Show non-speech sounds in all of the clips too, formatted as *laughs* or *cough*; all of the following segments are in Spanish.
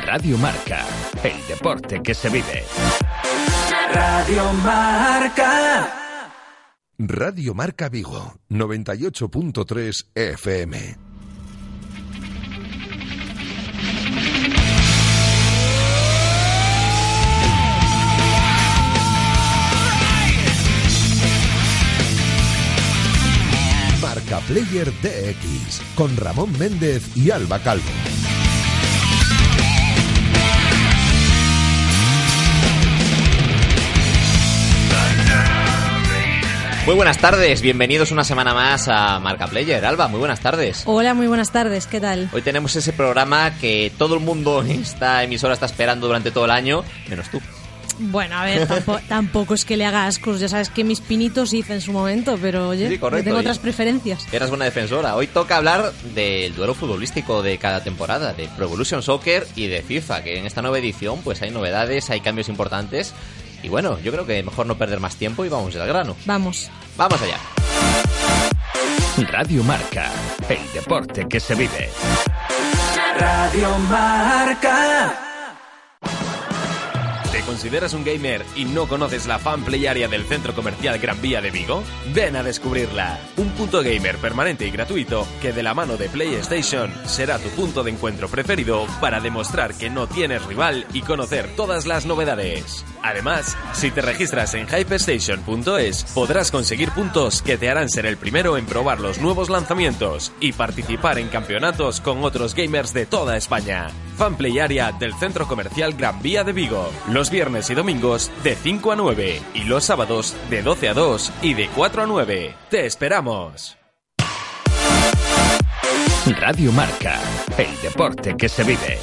Radio Marca, el deporte que se vive. Radio Marca. Radio Marca Vigo, 98.3 FM. Marca Player DX con Ramón Méndez y Alba Calvo. Muy buenas tardes, bienvenidos una semana más a Marca Player. Alba, muy buenas tardes. Hola, muy buenas tardes, ¿qué tal? Hoy tenemos ese programa que todo el mundo en esta emisora está esperando durante todo el año, menos tú. Bueno, a ver, tampo- *laughs* tampoco es que le haga ascos, ya sabes que mis pinitos hice en su momento, pero oye, Sí, correcto, tengo otras preferencias. Eras buena defensora. Hoy toca hablar del duelo futbolístico de cada temporada, de Pro Evolution Soccer y de FIFA, que en esta nueva edición pues hay novedades, hay cambios importantes. Y bueno, yo creo que mejor no perder más tiempo y vamos al grano. Vamos. Vamos allá. Radio Marca, el deporte que se vive. Radio Marca. ¿Te consideras un gamer y no conoces la fan play area del Centro Comercial Gran Vía de Vigo? Ven a descubrirla. Un punto gamer permanente y gratuito que de la mano de PlayStation será tu punto de encuentro preferido para demostrar que no tienes rival y conocer todas las novedades. Además, si te registras en hypestation.es podrás conseguir puntos que te harán ser el primero en probar los nuevos lanzamientos y participar en campeonatos con otros gamers de toda España. Fanplay Area del Centro Comercial Gran Vía de Vigo. Los viernes y domingos de 5 a 9 y los sábados de 12 a 2 y de 4 a 9. ¡Te esperamos! Radio Marca, el deporte que se vive.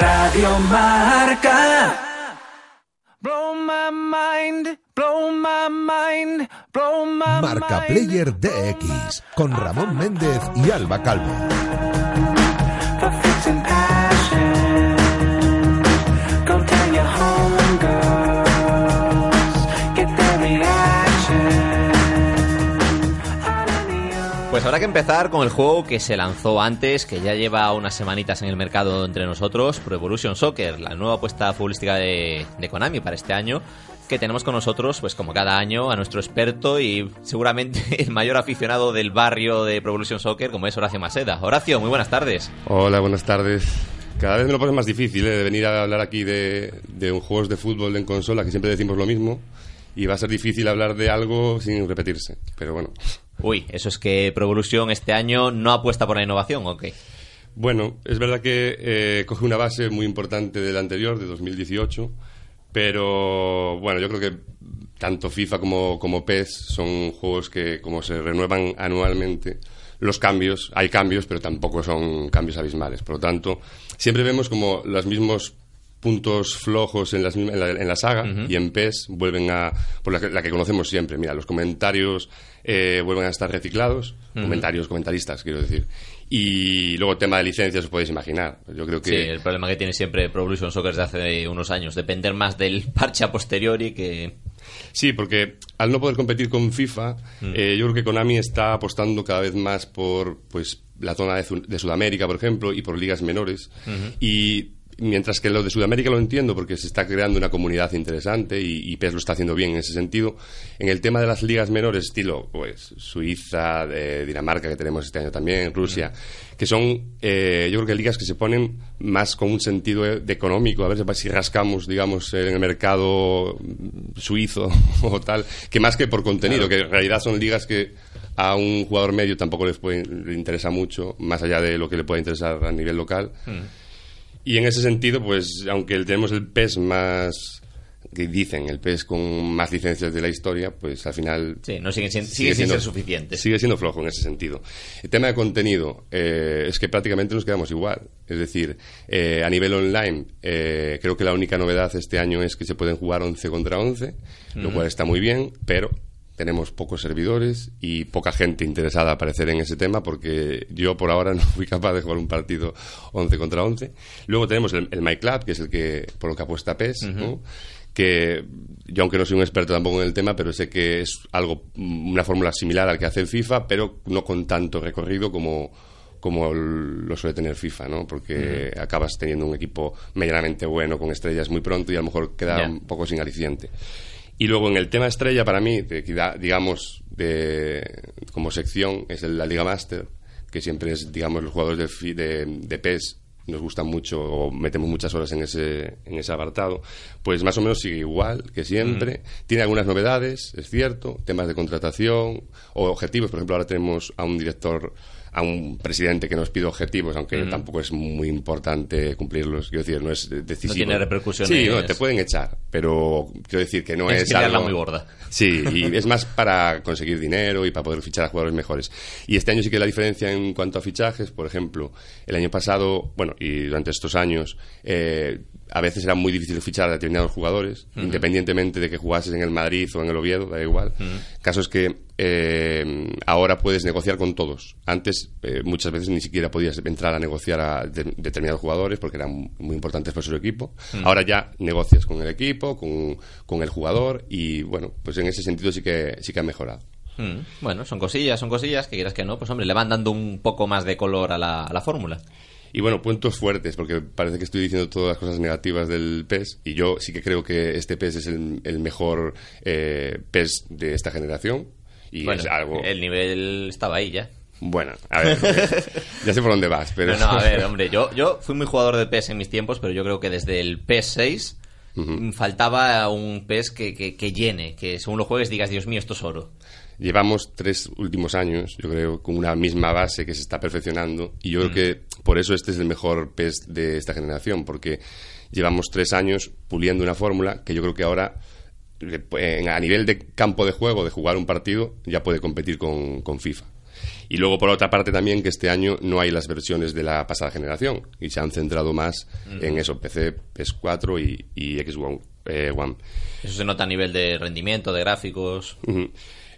Radio Marca. Blow my mind, blow my mind, blow my Marca mind. Player DX con Ramón Méndez y Alba Calvo. Pues habrá que empezar con el juego que se lanzó antes, que ya lleva unas semanitas en el mercado entre nosotros, Pro Evolution Soccer, la nueva apuesta futbolística de, de Konami para este año, que tenemos con nosotros, pues como cada año, a nuestro experto y seguramente *laughs* el mayor aficionado del barrio de Pro Evolution Soccer, como es Horacio Maseda. Horacio, muy buenas tardes. Hola, buenas tardes. Cada vez me lo pones más difícil ¿eh? de venir a hablar aquí de, de juegos de fútbol en consola, que siempre decimos lo mismo, y va a ser difícil hablar de algo sin repetirse. Pero bueno, Uy, eso es que Pro Evolution este año no apuesta por la innovación, ¿ok? bueno, es verdad que eh, coge una base muy importante del anterior, de 2018, pero bueno, yo creo que tanto FIFA como, como PES son juegos que como se renuevan anualmente, los cambios, hay cambios, pero tampoco son cambios abismales. Por lo tanto, siempre vemos como los mismos puntos flojos en, las en, la, en la saga y en PES vuelven a por la que, la que conocemos siempre mira los comentarios eh, vuelven a estar reciclados comentarios comentaristas quiero decir. Y luego el tema de licencias os podéis imaginar. Yo creo que Sí, el problema que tiene siempre Pro Evolution Soccer desde hace unos años, depender más del *laughs* parche a posteriori que... Sí, porque al no poder competir con FIFA, eh, yo creo que Konami está apostando cada vez más por pues la zona de Sudamérica, por ejemplo, y por ligas menores. Y mientras que lo de Sudamérica lo entiendo porque se está creando una comunidad interesante y, y PES lo está haciendo bien en ese sentido, en el tema de las ligas menores, estilo pues Suiza, de Dinamarca, que tenemos este año también, Rusia, que son, eh, yo creo que ligas que se ponen más con un sentido de, de económico, a ver si rascamos, digamos, en el mercado suizo *laughs* o tal, que más que por contenido, que en realidad son ligas que a un jugador medio tampoco les puede, le interesa mucho, más allá de lo que le pueda interesar a nivel local. Y en ese sentido, pues, aunque tenemos el PES más que dicen el PES con más licencias de la historia, pues al final Sí, no sigue sin ser suficientes. Sigue siendo flojo en ese sentido. El tema de contenido eh, es que prácticamente nos quedamos igual. Es decir, eh, a nivel online, eh, creo que la única novedad este año es que se pueden jugar 11 contra 11, lo cual está muy bien, pero tenemos pocos servidores y poca gente interesada a aparecer en ese tema porque yo por ahora *laughs* no fui capaz de jugar un partido 11 contra 11. Luego tenemos el, el MyClub, que es el que por lo que apuesta PES, ¿no? que yo aunque no soy un experto tampoco en el tema, pero sé que es algo una fórmula similar al que hace el FIFA, pero no con tanto recorrido como como lo suele tener FIFA, ¿no? Porque acabas teniendo un equipo medianamente bueno con estrellas muy pronto y a lo mejor queda un poco sin aliciente. Y luego en el tema estrella para mí, de- digamos, de, como sección, es la Liga Master, que siempre es, digamos, los jugadores de, de, de PES nos gustan mucho o metemos muchas horas en ese, en ese apartado, pues más o menos sigue igual que siempre. Tiene algunas novedades, es cierto, temas de contratación o objetivos. Por ejemplo, ahora tenemos a un director, a un presidente que nos pide objetivos, aunque tampoco es muy importante cumplirlos. Quiero decir, no es decisivo. tiene repercusiones. Sí, no, te pueden echar, pero quiero decir que no Tienes es que algo... muy gorda. Sí, y es más para conseguir dinero y para poder fichar a jugadores mejores. Y este año sí que la diferencia en cuanto a fichajes, por ejemplo, el año pasado, bueno, y durante estos años, eh, a veces era muy difícil fichar a determinados jugadores, independientemente de que jugases en el Madrid o en el Oviedo, da igual. Caso es que eh, ahora puedes negociar con todos. Antes, eh, muchas veces ni siquiera podías entrar a negociar a de- determinados jugadores porque eran muy importantes para su equipo. Ahora ya negocias con el equipo, con, con el jugador y, bueno, pues en ese sentido sí que, sí que ha mejorado. Bueno, son cosillas, son cosillas que quieras que no, pues hombre, le van dando un poco más de color a la, a la fórmula. Y bueno, puntos fuertes, porque parece que estoy diciendo todas las cosas negativas del PES, y yo sí que creo que este PES es el, el mejor eh, PES de esta generación. Y bueno, es algo. el nivel estaba ahí ya. Bueno, a ver, ya sé por dónde vas, pero. No, no, a ver, *laughs* hombre, yo, yo fui muy jugador de PES en mis tiempos, pero yo creo que desde el PS6 mm, faltaba un PES que, que, que llene, que según lo juegues digas, Dios mío, esto es oro. Llevamos tres últimos años, yo creo, con una misma base que se está perfeccionando y yo creo que por eso este es el mejor PES de esta generación, porque llevamos tres años puliendo una fórmula que yo creo que ahora, a nivel de campo de juego, de jugar un partido, ya puede competir con, con FIFA. Y luego, por otra parte, también que este año no hay las versiones de la pasada generación y se han centrado más en eso, PC, PS4 y, y Xbox eh, One. Eso se nota a nivel de rendimiento, de gráficos. Ujú.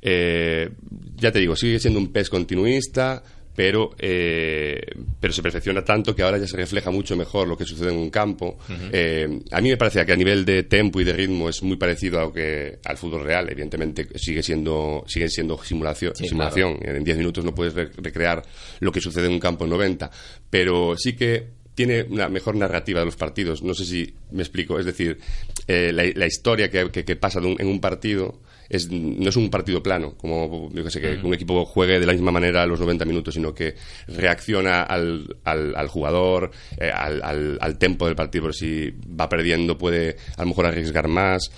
Eh, ya te digo, sigue siendo un PES continuista, pero, eh, pero se perfecciona tanto que ahora ya se refleja mucho mejor lo que sucede en un campo. Eh, a mí me parece que a nivel de tempo y de ritmo es muy parecido a lo que, al fútbol real. Evidentemente sigue siendo, sigue siendo simulación. Sí, simulación. En 10 minutos no puedes re- recrear lo que sucede en un campo en 90, pero sí que tiene una mejor narrativa de los partidos. No sé si me explico. Es decir, eh, la, la historia que, que- que pasa de un- en un partido es, no es un partido plano, como yo que sé, que un equipo juegue de la misma manera a los 90 minutos, sino que reacciona al, al, al jugador, eh, al, al, al tempo del partido, por si va perdiendo puede a lo mejor arriesgar más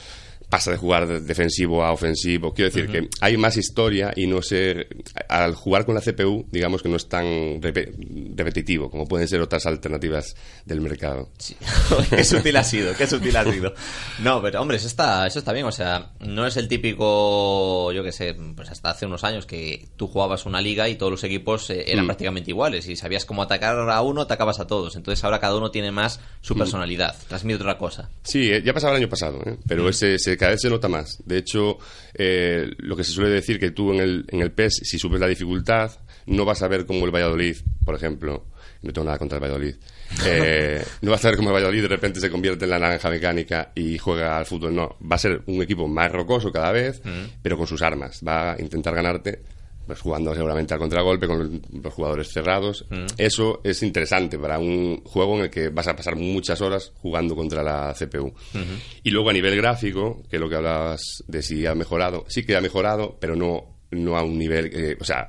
pasa de jugar de- defensivo a ofensivo. Quiero decir que hay más historia y no ser. Al jugar con la CPU, digamos que no es tan repe- repetitivo como pueden ser otras alternativas del mercado. Sí. *laughs* qué sutil ha sido, qué sutil ha sido. No, pero hombre, eso está, eso está bien. O sea, no es el típico, yo qué sé, pues hasta hace unos años que tú jugabas una liga y todos los equipos eh, eran Mm. prácticamente iguales y sabías cómo atacar a uno, atacabas a todos. Entonces ahora cada uno tiene más su Mm. personalidad, transmite otra cosa. Sí, eh, ya pasaba el año pasado, ¿eh? pero ese, se- cada vez se nota más. De hecho, eh, lo que se suele decir que tú en el, en el PES, si subes la dificultad, no vas a ver como el Valladolid, por ejemplo. No tengo nada contra el Valladolid. *laughs* Eh, no vas a ver como el Valladolid de repente se convierte en la naranja mecánica y juega al fútbol. No, va a ser un equipo más rocoso cada vez, pero con sus armas. Va a intentar ganarte pues jugando seguramente al contragolpe con los jugadores cerrados. Eso es interesante para un juego en el que vas a pasar muchas horas jugando contra la CPU. Y luego a nivel gráfico, que es lo que hablabas de si ha mejorado, sí que ha mejorado, pero no, no a un nivel, eh, o sea,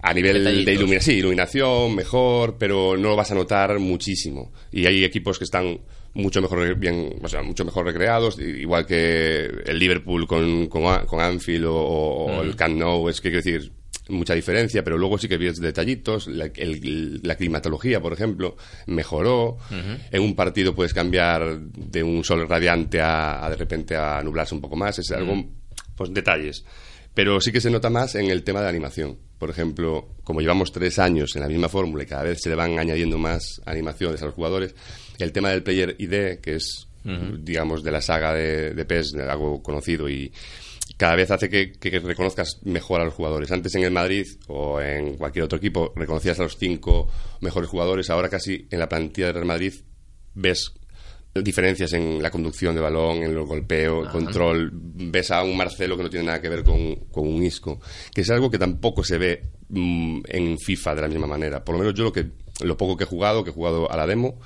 a nivel de iluminación, sí, iluminación mejor, pero no lo vas a notar muchísimo. Y hay equipos que están mucho mejor bien, o sea, mucho mejor recreados, igual que el Liverpool con, con, Anfield o, o el Camp Nou, es que quiero decir mucha diferencia, pero luego sí que ves detallitos, la, el- la climatología, por ejemplo, mejoró. En un partido puedes cambiar de un sol radiante a, a de repente a nublarse un poco más, es algo, pues detalles. Pero sí que se nota más en el tema de animación. Por ejemplo, como llevamos tres años en la misma fórmula y cada vez se le van añadiendo más animaciones a los jugadores, el tema del Player ID, que es, digamos, de la saga de, de PES, algo conocido y cada vez hace que, que reconozcas mejor a los jugadores. Antes en el Madrid o en cualquier otro equipo reconocías a los cinco mejores jugadores, ahora casi en la plantilla del Real Madrid ves diferencias en la conducción de balón, en el golpeo, el control. Ves a un Marcelo que no tiene nada que ver con, con un Isco, que es algo que tampoco se ve mm, en FIFA de la misma manera. Por lo menos yo lo que lo poco que he jugado, que he jugado a la demo,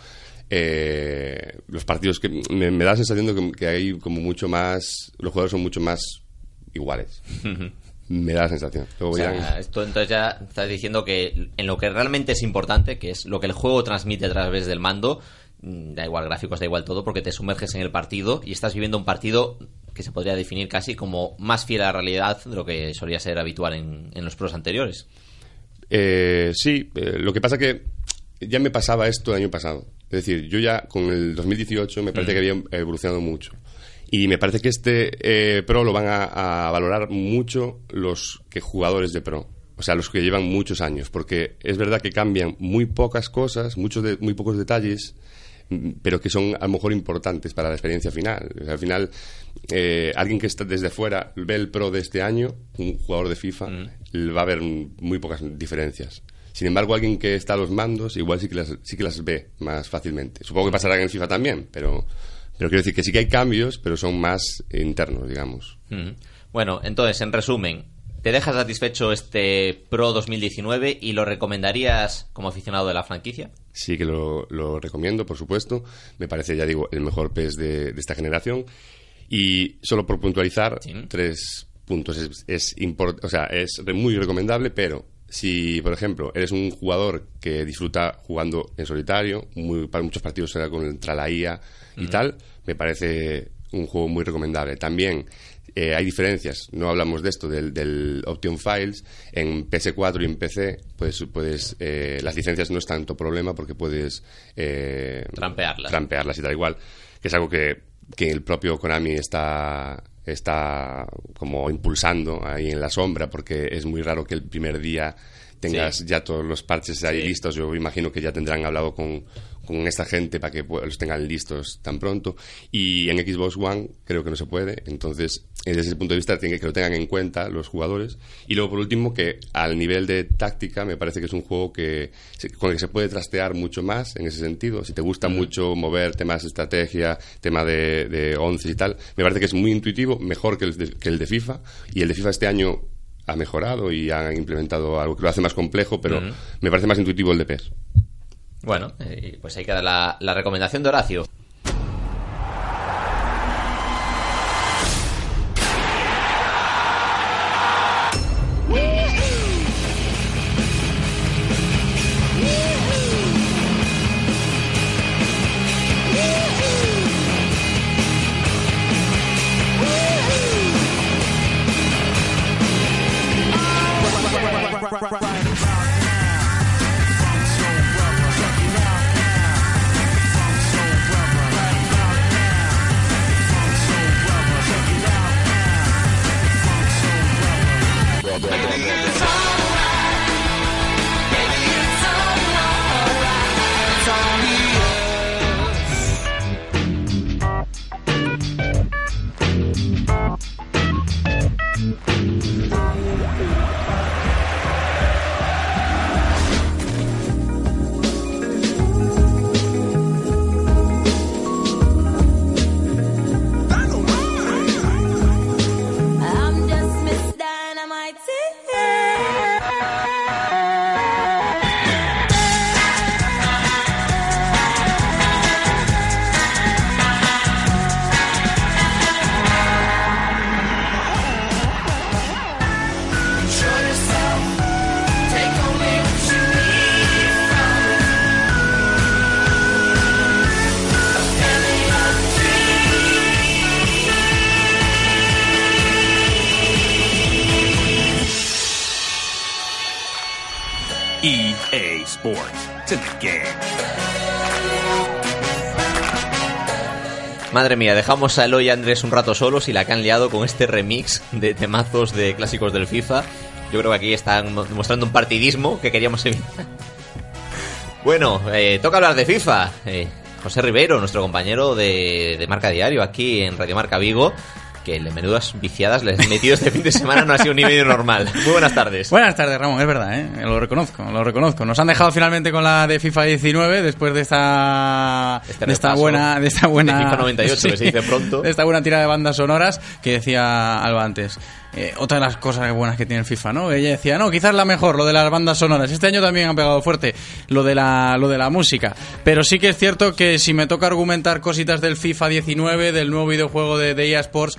eh, los partidos que me, me da la sensación de que, que hay como mucho más, los jugadores son mucho más iguales. me da la sensación. Luego O sea, ya- esto entonces ya estás diciendo que en lo que realmente es importante, que es lo que el juego transmite a través del mando, mm, da igual gráficos, da igual todo, porque te sumerges en el partido y estás viviendo un partido que se podría definir casi como más fiel a la realidad de lo que solía ser habitual en, en los pros anteriores. Eh, sí, eh, lo que pasa que ya me pasaba esto el año pasado. Es decir, yo ya con el 2018 me parece que había evolucionado mucho. Y me parece que este eh, Pro lo van a, a valorar mucho los que jugadores de Pro. O sea, los que llevan muchos años. Porque es verdad que cambian muy pocas cosas, muchos de, muy pocos detalles, mm, pero que son a lo mejor importantes para la experiencia final. O sea, al final, eh, alguien que está desde fuera ve el Pro de este año, un jugador de FIFA, va a ver mm, muy pocas diferencias. Sin embargo, alguien que está a los mandos, igual sí que las, sí que las ve más fácilmente. Supongo que pasará en el FIFA también, pero, pero quiero decir que sí que hay cambios, pero son más internos, digamos. Bueno, entonces, en resumen, ¿te deja satisfecho este Pro 2019 y lo recomendarías como aficionado de la franquicia? Sí que lo, lo recomiendo, por supuesto. Me parece, ya digo, el mejor PES de, de esta generación. Y solo por puntualizar, Sí. tres puntos. Es, es, import- o sea, es muy recomendable, pero si, por ejemplo, eres un jugador que disfruta jugando en solitario, muy, para muchos partidos será contra la IA y tal, me parece un juego muy recomendable. También eh, hay diferencias, no hablamos de esto, del, del Option Files. En PS4 y en PC, pues, puedes, eh, las licencias no es tanto problema porque puedes eh, Trampearlas. trampearlas y tal igual, que es algo que, que el propio Konami está está como impulsando ahí en la sombra porque es muy raro que el primer día tengas Sí. ya todos los parches ahí Sí. listos. Yo imagino que ya tendrán hablado con, con esta gente para que los tengan listos tan pronto. Y en Xbox One creo que no se puede. Entonces, desde ese punto de vista, tiene que lo tengan en cuenta los jugadores. Y luego, por último, que al nivel de táctica, me parece que es un juego que con el que se puede trastear mucho más en ese sentido. Si te gusta mucho mover temas de estrategia, tema de, de once y tal, me parece que es muy intuitivo, mejor que el de, que el de FIFA. Y el de FIFA este año ha mejorado y han implementado algo que lo hace más complejo, pero me parece más intuitivo el de PES. Bueno, eh, pues ahí queda la, la recomendación de Horacio. Madre mía, dejamos a Eloy y Andrés un rato solos y la que han liado con este remix de temazos de clásicos del FIFA. Yo creo que aquí están mo- demostrando un partidismo que queríamos evitar. *laughs* Bueno, eh, toca hablar de FIFA. Eh, José Rivero, nuestro compañero de, de Marca Diario aquí en Radio Marca Vigo, que le menudas viciadas les he metido este fin de semana, no ha sido ni medio normal. Muy buenas tardes. Buenas tardes, Ramón, es verdad, ¿eh? lo reconozco, lo reconozco. Nos han dejado finalmente con la de FIFA 19 después de esta, Este de esta buena, de esta buena, de FIFA 98, que se *laughs* dice pronto. de esta buena tira de bandas sonoras que decía Alba antes. Eh, otra de las cosas buenas que tiene el FIFA, ¿no? Ella decía, no, quizás la mejor, lo de las bandas sonoras. Este año también han pegado fuerte lo de la, lo de la música. Pero sí que es cierto que si me toca argumentar cositas del FIFA 19, del nuevo videojuego de, de EA Sports,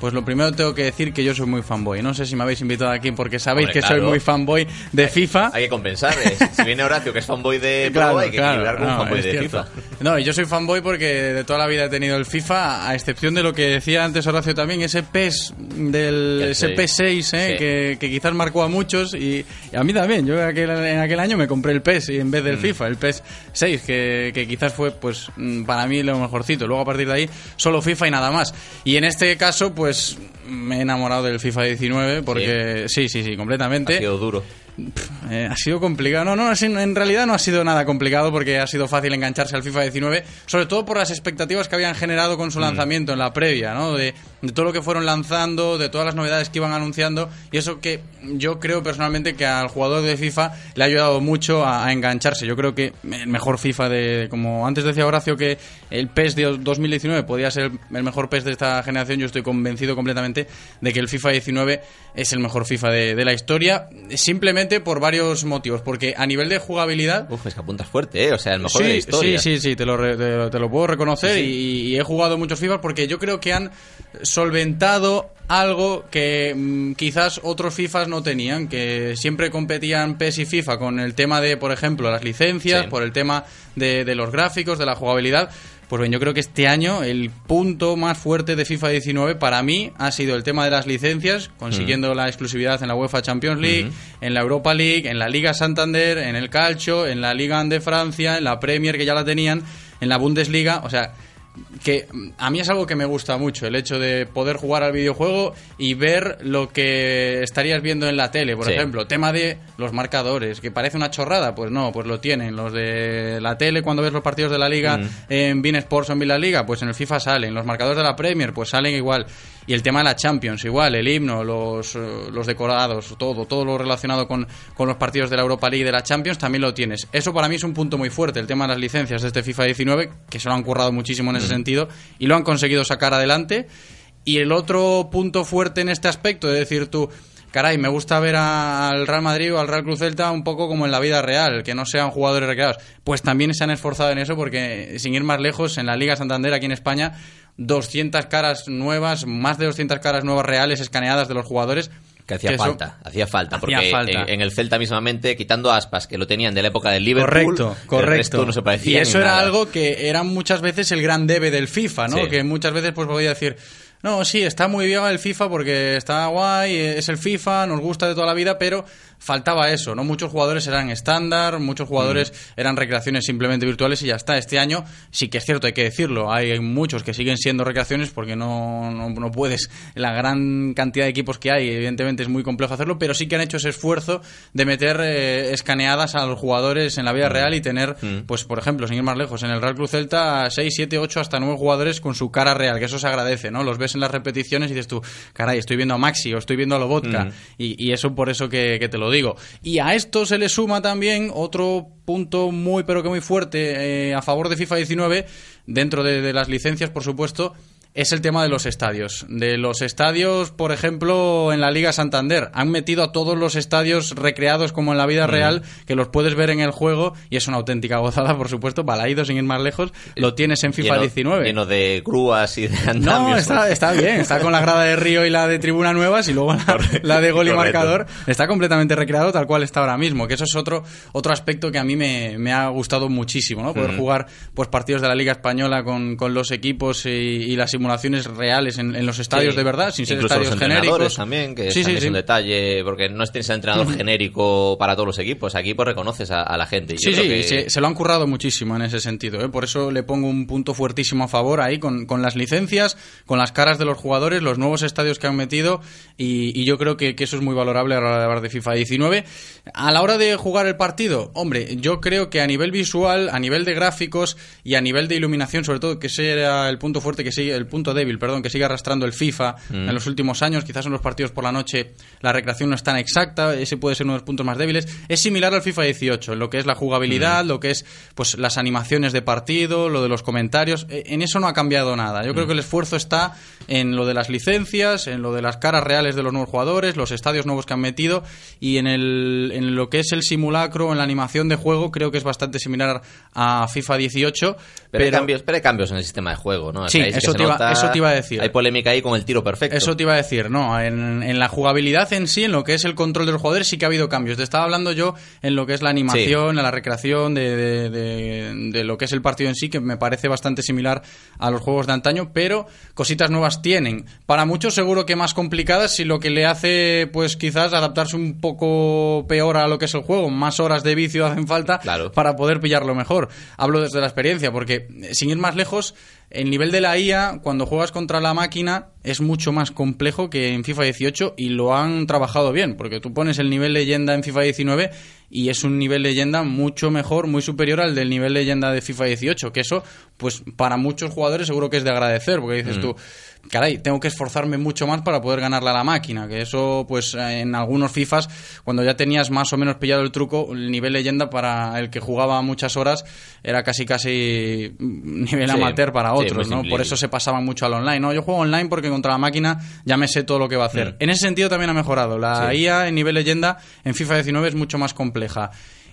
pues lo primero tengo que decir que yo soy muy fanboy. No sé si me habéis invitado aquí porque sabéis Hombre, que soy muy fanboy de FIFA. Hay que compensar. eh. *laughs* Si viene Horacio, que es fanboy de Pro, Claro, hay que claro, con un no, fanboy de cierto. FIFA. No, y yo soy fanboy porque de toda la vida he tenido el FIFA, a excepción de lo que decía antes Horacio también, ese PES del El ese seis. P6, ¿eh? Sí. que, que quizás marcó a muchos y, y a mí también. Yo en aquel, en aquel año me compré el PES y en vez Mm. del FIFA, el PES 6, que, que quizás fue pues mm, para mí lo mejorcito. Luego a partir de ahí solo FIFA y nada más. Y en este caso pues me he enamorado del FIFA 19 porque sí, sí, sí, completamente. Ha sido duro. Eh, ha sido complicado. No, no, en realidad no ha sido nada complicado porque ha sido fácil engancharse al FIFA 19, sobre todo por las expectativas que habían generado con su lanzamiento en la previa, ¿no? De, de todo lo que fueron lanzando, de todas las novedades que iban anunciando y eso que yo creo personalmente que al jugador de FIFA le ha ayudado mucho a, a engancharse. Yo creo que el mejor FIFA de, como antes decía Horacio que el PES de 2019 podía ser el mejor PES de esta generación, yo estoy convencido completamente de que el FIFA 19 es el mejor FIFA de, de la historia, simplemente por varios motivos. Porque a nivel de jugabilidad. Uf, es que apuntas fuerte, ¿eh? O sea, el mejor sí, de la historia. Sí, sí, sí, te lo, te, lo- te lo puedo reconocer Sí, sí. Y, y he jugado muchos FIFA porque yo creo que han solventado algo que mm, quizás otros FIFAs no tenían, que siempre competían PES y FIFA con el tema de, por ejemplo, las licencias, Sí. por el tema de, de los gráficos, de la jugabilidad. Pues bien, yo creo que este año el punto más fuerte de FIFA 19 para mí ha sido el tema de las licencias, consiguiendo la exclusividad en la UEFA Champions League, en la Europa League, en la Liga Santander, en el Calcio, en la Liga de Francia, en la Premier que ya la tenían, en la Bundesliga, o sea, que mm, a mí es algo que me gusta mucho, el hecho de poder jugar al videojuego y ver lo que estarías viendo en la tele, por Sí. ejemplo, tema de los marcadores, que parece una chorrada, pues no, pues lo tienen, los de la tele cuando ves los partidos de la liga Mm. en Bein Sports o en Villa Liga, pues en el FIFA salen, los marcadores de la Premier, pues salen igual, y el tema de la Champions, igual, el himno, los, eh, los decorados, todo, todo lo relacionado con, con los partidos de la Europa League y de la Champions, también lo tienes. Eso para mí es un punto muy fuerte, el tema de las licencias de este FIFA 19, que se lo han currado muchísimo en ese sentido, y lo han conseguido sacar adelante. Y el otro punto fuerte en este aspecto, de decir tú, caray, me gusta ver al Real Madrid o al Real Cruz Celta un poco como en la vida real, que no sean jugadores recreados. Pues también se han esforzado en eso porque, sin ir más lejos, en la Liga Santander aquí en España, 200 caras nuevas, más de 200 caras nuevas reales escaneadas de los jugadores. Que hacía falta, hacía falta. Hacía porque falta. En, en el Celta mismamente, quitando aspas, que lo tenían de la época del Liverpool, Correcto, el correcto. resto no se parecía y eso era nada. algo que era muchas veces el gran debe del FIFA, ¿no? Sí. Que muchas veces pues podía decir, no, sí, está muy bien el FIFA porque está guay, es el FIFA, nos gusta de toda la vida, pero faltaba eso, ¿no? Muchos jugadores eran estándar, muchos jugadores Mm. eran recreaciones simplemente virtuales y ya está. Este año sí que es cierto, hay que decirlo, hay muchos que siguen siendo recreaciones porque no, no, no puedes, la gran cantidad de equipos que hay, evidentemente es muy complejo hacerlo, pero sí que han hecho ese esfuerzo de meter eh, escaneadas a los jugadores en la vida real y tener, pues por ejemplo, sin ir más lejos, en el Real Cruz Celta 6, 7, 8, hasta 9 jugadores con su cara real, que eso se agradece, ¿no? Los ves en las repeticiones y dices tú, caray, estoy viendo a Maxi o estoy viendo a Lobotka, Mm. y, y eso por eso que, que te lo digo. Y a esto se le suma también otro punto muy pero que muy fuerte eh, a favor de FIFA 19, dentro de, de las licencias, por supuesto, es el tema de los estadios. De los estadios, por ejemplo, en la Liga Santander. Han metido a todos los estadios recreados como en la vida real, que los puedes ver en el juego, y es una auténtica gozada, por supuesto. Balaído, sin ir más lejos, lo tienes en FIFA lleno, 19. Lleno de grúas y de No, andamios. está, está bien, está con la grada de Río y la de Tribuna Nuevas y luego la, la de gol y correcto. marcador. Está completamente recreado tal cual está ahora mismo, que eso es otro, otro aspecto que a mí me, me ha gustado muchísimo, ¿no? Poder jugar pues partidos de la Liga Española con, con los equipos y, y las simulaciones reales en, en los estadios Sí. de verdad, sin ser Incluso estadios los entrenadores genéricos. también, que sí, también sí, es un detalle, porque no tienes entrenador genérico para todos los equipos. Aquí pues reconoces a, a la gente. y Sí, sí, que- se, se lo han currado muchísimo en ese sentido. ¿eh? Por eso le pongo un punto fuertísimo a favor ahí con, con las licencias, con las caras de los jugadores, los nuevos estadios que han metido y, y yo creo que, que eso es muy valorable a la hora de hablar de FIFA 19. A la hora de jugar el partido, hombre, yo creo que a nivel visual, a nivel de gráficos y a nivel de iluminación, sobre todo, que ese era el punto fuerte, que sí, el punto débil, perdón, que sigue arrastrando el FIFA Mm. en los últimos años. Quizás en los partidos por la noche la recreación no es tan exacta, ese puede ser uno de los puntos más débiles. Es similar al FIFA 18, en lo que es la jugabilidad, Mm. lo que es pues las animaciones de partido, lo de los comentarios. Eh, En eso no ha cambiado nada. Yo creo Mm. que el esfuerzo está en lo de las licencias, en lo de las caras reales de los nuevos jugadores, los estadios nuevos que han metido y en, el, en lo que es el simulacro, en la animación de juego, creo que es bastante similar a FIFA 18. Pero, hay cambios, pero hay cambios en el sistema de juego, ¿no? O Sí, sea, eso te iba- eso te iba a decir. Hay polémica ahí con el tiro perfecto. Eso te iba a decir, no, en, en la jugabilidad en sí, en lo que es el control de los jugadores, sí que ha habido cambios. Te estaba hablando yo en lo que es la animación, en la recreación de, de- de- de lo que es el partido en sí, que me parece bastante similar a los juegos de antaño, pero cositas nuevas tienen. Para muchos seguro que más complicadas, si lo que le hace, pues quizás adaptarse un poco peor a lo que es el juego, más horas de vicio hacen falta para poder pillarlo mejor. Hablo desde la experiencia, porque eh, sin ir más lejos, el nivel de la IA, cuando juegas contra la máquina, es mucho más complejo que en FIFA 18 y lo han trabajado bien, porque tú pones el nivel leyenda en FIFA 19 y es un nivel leyenda mucho mejor, muy superior al del nivel leyenda de FIFA 18, que eso, pues para muchos jugadores seguro que es de agradecer, porque dices Mm. tú, caray, tengo que esforzarme mucho más para poder ganarle a la máquina, que eso, pues en algunos FIFAs, cuando ya tenías más o menos pillado el truco, el nivel leyenda para el que jugaba muchas horas era casi casi nivel Sí, amateur para otros, muy ¿no? Por eso se pasaban mucho al online, ¿no? Yo juego online porque contra la máquina ya me sé todo lo que va a hacer. Mm. En ese sentido también ha mejorado. La Sí. IA en nivel leyenda en FIFA 19 es mucho más compleja.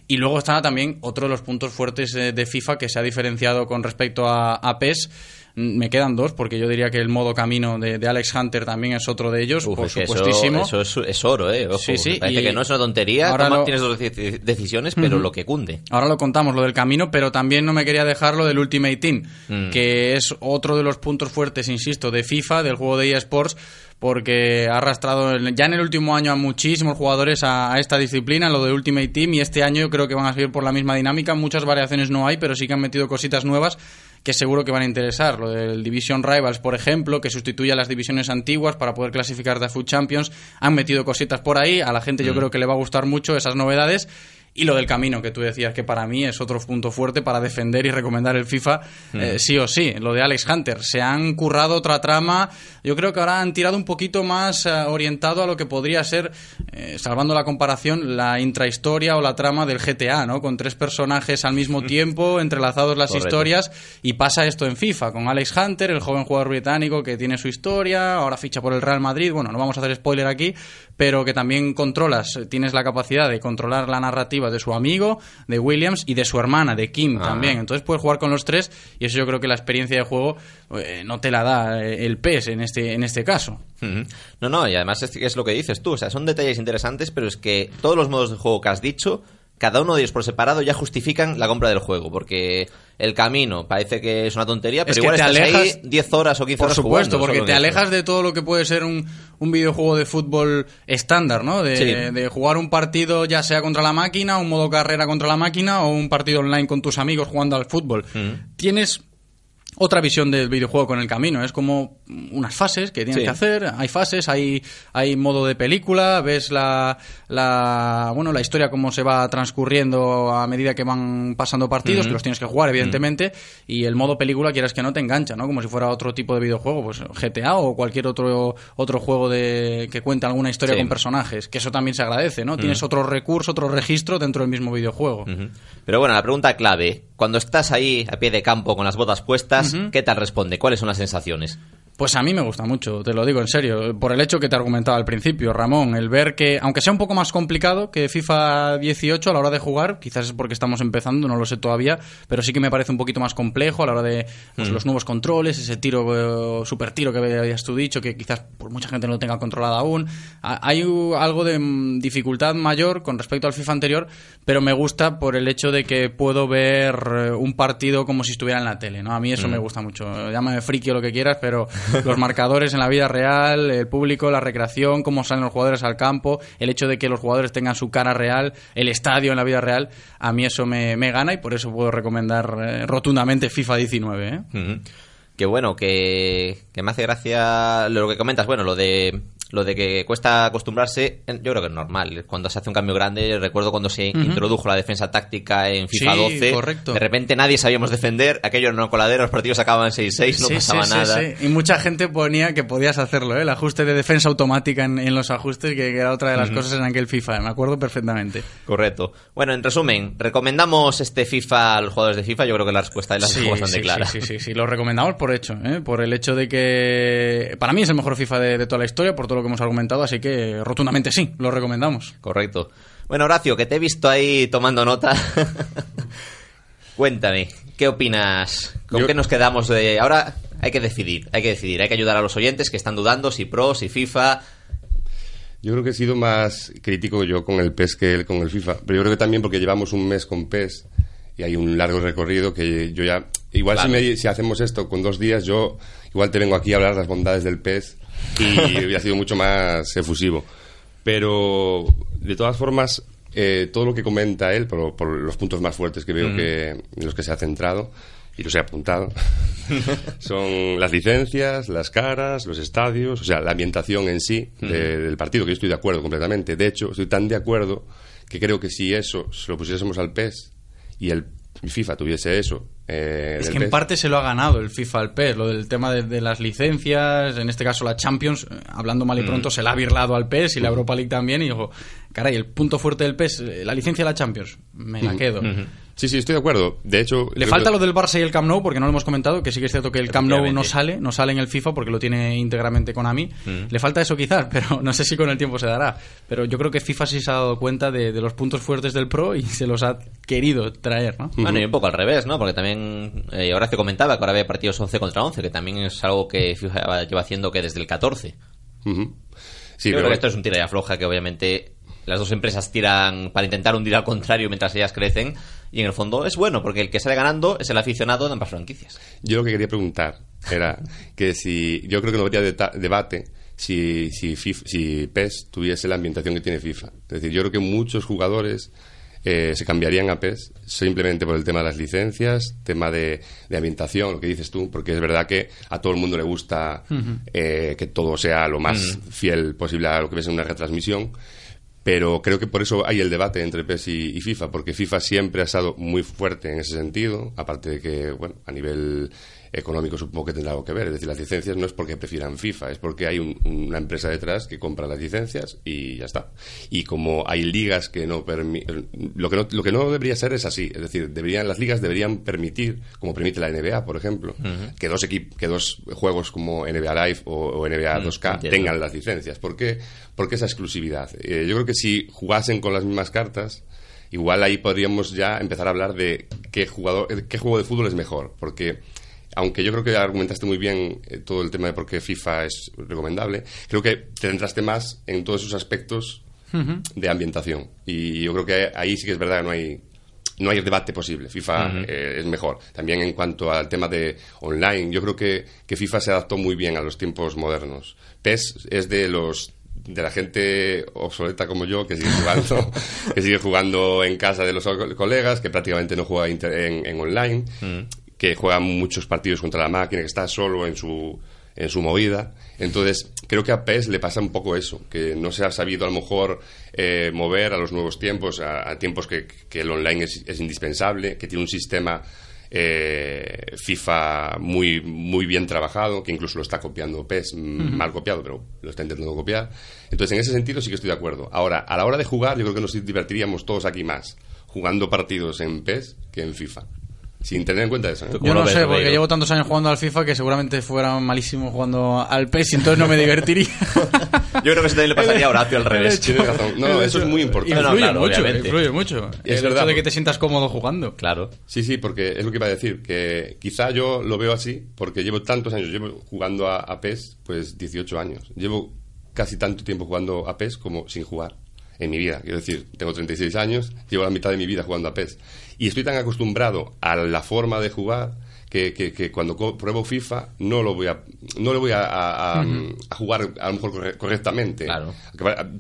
Y luego está también otro de los puntos fuertes eh, de FIFA que se ha diferenciado con respecto a, a PES. Me quedan dos, porque yo diría que el modo camino de, de Alex Hunter también es otro de ellos, Uf, por es supuestísimo. Eso, eso es, es oro, ¿eh? Ojo, Sí, sí, me parece y que no es una tontería. ahora lo- Tienes dos deci- decisiones, pero lo que cunde. Ahora lo contamos, lo del camino, pero también no me quería dejar lo del Ultimate Team, Mm. que es otro de los puntos fuertes, insisto, de FIFA, del juego de eSports, porque ha arrastrado ya en el último año a muchísimos jugadores a, a esta disciplina, lo de Ultimate Team, y este año yo creo que van a seguir por la misma dinámica. Muchas variaciones no hay, pero sí que han metido cositas nuevas que seguro que van a interesar. Lo del Division Rivals, por ejemplo, que sustituye a las divisiones antiguas para poder clasificar de Food Champions. Han metido cositas por ahí. A la gente yo Mm. creo que le va a gustar mucho esas novedades. Y lo del camino, que tú decías que para mí es otro punto fuerte para defender y recomendar el FIFA, Mm. eh, sí o sí. Lo de Alex Hunter. Se han currado otra trama. Yo creo que ahora han tirado un poquito más eh, orientado a lo que podría ser, eh, salvando la comparación, la intrahistoria o la trama del GTA, ¿no? Con tres personajes al mismo tiempo, entrelazados las Correcto. historias. Y pasa esto en FIFA, con Alex Hunter, el joven jugador británico que tiene su historia, ahora ficha por el Real Madrid. Bueno, no vamos a hacer spoiler aquí, pero que también controlas, tienes la capacidad de controlar la narrativa de su amigo, de Williams y de su hermana, de Kim Ah. también. Entonces puedes jugar con los tres y eso yo creo que la experiencia de juego eh, no te la da eh, el PES en este, en este caso. No, no, y además es lo que dices tú. O sea, son detalles interesantes, pero es que todos los modos de juego que has dicho, cada uno de ellos por separado ya justifican la compra del juego. Porque el camino parece que es una tontería, pero Es igual te estás alejas- ahí 10 horas o 15 Por horas supuesto, jugando, porque te alejas de todo lo que puede ser un, un videojuego de fútbol estándar, ¿no? De, Sí. de jugar un partido ya sea contra la máquina, un modo carrera contra la máquina o un partido online con tus amigos jugando al fútbol. Mm. Tienes otra visión del videojuego con el camino. Es como unas fases que tienes Sí. que hacer. Hay fases, hay, hay modo de película, ves la, la, bueno, la historia cómo se va transcurriendo a medida que van pasando partidos, que los tienes que jugar, evidentemente. Y el modo película, quieras que no, te engancha, ¿no? Como si fuera otro tipo de videojuego, pues GTA o cualquier otro, otro juego de, que cuenta alguna historia Sí. con personajes. Que eso también se agradece, ¿no? Tienes otro recurso, otro registro dentro del mismo videojuego. Pero bueno, la pregunta clave. Cuando estás ahí a pie de campo con las botas puestas, ¿qué tal responde? ¿Cuáles son las sensaciones? Pues a mí me gusta mucho, te lo digo en serio, por el hecho que te argumentaba al principio, Ramón, el ver que, aunque sea un poco más complicado que FIFA 18 a la hora de jugar, quizás es porque estamos empezando, no lo sé todavía, pero sí que me parece un poquito más complejo a la hora de pues, Mm. los nuevos controles, ese tiro, eh, super tiro que habías tú dicho, que quizás por mucha gente no lo tenga controlado aún. Ha- Hay algo de mm, dificultad mayor con respecto al FIFA anterior, pero me gusta por el hecho de que puedo ver eh, un partido como si estuviera en la tele, ¿no? A mí eso Mm. me gusta mucho. Llámame friki o lo que quieras, pero los marcadores en la vida real, el público, la recreación, cómo salen los jugadores al campo, el hecho de que los jugadores tengan su cara real, el estadio en la vida real, a mí eso me, me gana y por eso puedo recomendar eh, rotundamente FIFA 19. ¿eh? Que bueno, que, que me hace gracia lo que comentas, bueno, lo de lo de que cuesta acostumbrarse, yo creo que es normal. Cuando se hace un cambio grande, recuerdo cuando se introdujo la defensa táctica en FIFA Sí, 12, correcto. de repente nadie sabíamos defender, aquello no coladero, los partidos acababan 6-6, no Sí, pasaba sí, nada. sí. Y mucha gente ponía que podías hacerlo, ¿eh? el ajuste de defensa automática en, en los ajustes, que, que era otra de las cosas en aquel FIFA, me acuerdo perfectamente. Correcto. Bueno, en resumen, ¿recomendamos este FIFA a los jugadores de FIFA? Yo creo que la respuesta es la dejó *laughs* bastante sí, clara. Sí, sí, sí, sí, lo recomendamos por hecho, ¿eh? por el hecho de que para mí es el mejor FIFA de, de toda la historia, por todo lo que hemos argumentado, así que rotundamente sí, lo recomendamos. Correcto. Bueno, Horacio, que te he visto ahí tomando nota. *laughs* Cuéntame, ¿qué opinas? ¿Con Yo- qué nos quedamos de ahora? Hay que decidir, hay que decidir, hay que ayudar a los oyentes que están dudando si Pro, si FIFA. Yo creo que he sido más crítico yo con el PES que él con el FIFA. Pero yo creo que también porque llevamos un mes con PES y hay un largo recorrido que yo ya... Igual si, me- si hacemos esto con dos días, yo igual te vengo aquí a hablar las bondades del PES y hubiera sido mucho más efusivo. Pero, de todas formas, eh, todo lo que comenta él, por, por los puntos más fuertes que veo Mm. que en los que se ha centrado y los he apuntado, *laughs* son las licencias, las caras, los estadios, o sea, la ambientación en sí de- del partido, que yo estoy de acuerdo completamente. De hecho, estoy tan de acuerdo que creo que si eso se lo pusiésemos al PES y el FIFA tuviese eso. eh, Es que en PES, parte se lo ha ganado el FIFA al PES, lo del tema de, de las licencias, en este caso la Champions, eh, hablando mal y Mm. pronto, se la ha birlado al PES y la Europa League también, y digo, caray, el punto fuerte del PES, eh, la licencia de la Champions, me la quedo. Sí, sí, estoy de acuerdo. De hecho, Le creo falta que- lo del Barça y el Camp Nou, porque no lo hemos comentado, que sí que es cierto que el Camp Nou no sale, no sale en el FIFA porque lo tiene íntegramente Konami. Mm. Le falta eso quizás, *laughs* pero no sé si con el tiempo se dará. Pero yo creo que FIFA sí se ha dado cuenta de, de los puntos fuertes del Pro y se los ha querido traer, ¿no? Bueno, y un poco al revés, ¿no? Porque también eh, Horacio comentaba que ahora había partidos 11 contra 11, que también es algo que FIFA lleva haciendo que desde el 14. Ujú. Sí, Yo pero creo que esto es un tira y afloja que obviamente las dos empresas tiran para intentar hundir al contrario mientras ellas crecen y en el fondo es bueno porque el que sale ganando es el aficionado de ambas franquicias. Yo lo que quería preguntar era que si. Yo creo que no habría debate si, si, FIF- si PES tuviese la ambientación que tiene FIFA. Es decir, yo creo que muchos jugadores eh, se cambiarían a PES simplemente por el tema de las licencias, tema de, de ambientación, lo que dices tú, porque es verdad que a todo el mundo le gusta eh, que todo sea lo más Mm. fiel posible a lo que ves en una retransmisión. Pero creo que por eso hay el debate entre PES y, FIFA, porque FIFA siempre ha estado muy fuerte en ese sentido, aparte de que, bueno, a nivel económico supongo que tendrá algo que ver. Es decir, las licencias no es porque prefieran FIFA, es porque hay un- una empresa detrás que compra las licencias y ya está. Y como hay ligas que no permiten... Lo que no, lo que no debería ser es así. Es decir, deberían, las ligas deberían permitir, como permite la NBA, por ejemplo, que, dos equip- que dos juegos como NBA Live o, o NBA Mm, 2K entiendo. tengan las licencias. ¿Por qué? Porque esa exclusividad. Eh, yo creo que si jugasen con las mismas cartas, igual ahí podríamos ya empezar a hablar de qué jugador, qué juego de fútbol es mejor. Porque aunque yo creo que argumentaste muy bien eh, todo el tema de por qué FIFA es recomendable, creo que te centraste más en todos esos aspectos de ambientación. Y yo creo que ahí sí que es verdad que no hay no hay debate posible. FIFA eh, es mejor. También en cuanto al tema de online, yo creo que, que FIFA se adaptó muy bien a los tiempos modernos. PES es de los de la gente obsoleta como yo que sigue jugando *laughs* que sigue jugando en casa de los co- colegas que prácticamente no juega inter- en, en online que juega muchos partidos contra la máquina que está solo en su en su movida. Entonces, creo que a PES le pasa un poco eso, que no se ha sabido a lo mejor eh, mover a los nuevos tiempos, a, a tiempos que, que el online es, es indispensable, que tiene un sistema eh, FIFA muy, muy bien trabajado, que incluso lo está copiando PES, mal copiado, pero lo está intentando copiar. Entonces, en ese sentido sí que estoy de acuerdo. Ahora, a la hora de jugar, yo creo que nos divertiríamos todos aquí más jugando partidos en PES que en FIFA. Sin tener en cuenta eso. ¿eh? Yo no sé, porque llevo tantos años jugando al FIFA que seguramente fuera malísimo jugando al PES y entonces no me divertiría. *laughs* Yo creo que eso también le pasaría a Horacio al revés. Tienes razón. No, eso es muy importante. Influye claro, mucho, obviamente. influye mucho. Es el verdad, hecho de que te sientas cómodo jugando. Claro. Sí, sí, porque es lo que iba a decir, que quizá yo lo veo así, porque llevo tantos años, llevo jugando a, a PES, pues 18 años. Llevo casi tanto tiempo jugando a PES como sin jugar en mi vida. Quiero decir, tengo 36 años, llevo la mitad de mi vida jugando a PES. Y estoy tan acostumbrado a la forma de jugar que, que- que cuando pruebo FIFA no lo voy a no le voy a, a- a- Ujú. a jugar a lo mejor corre- correctamente. Claro.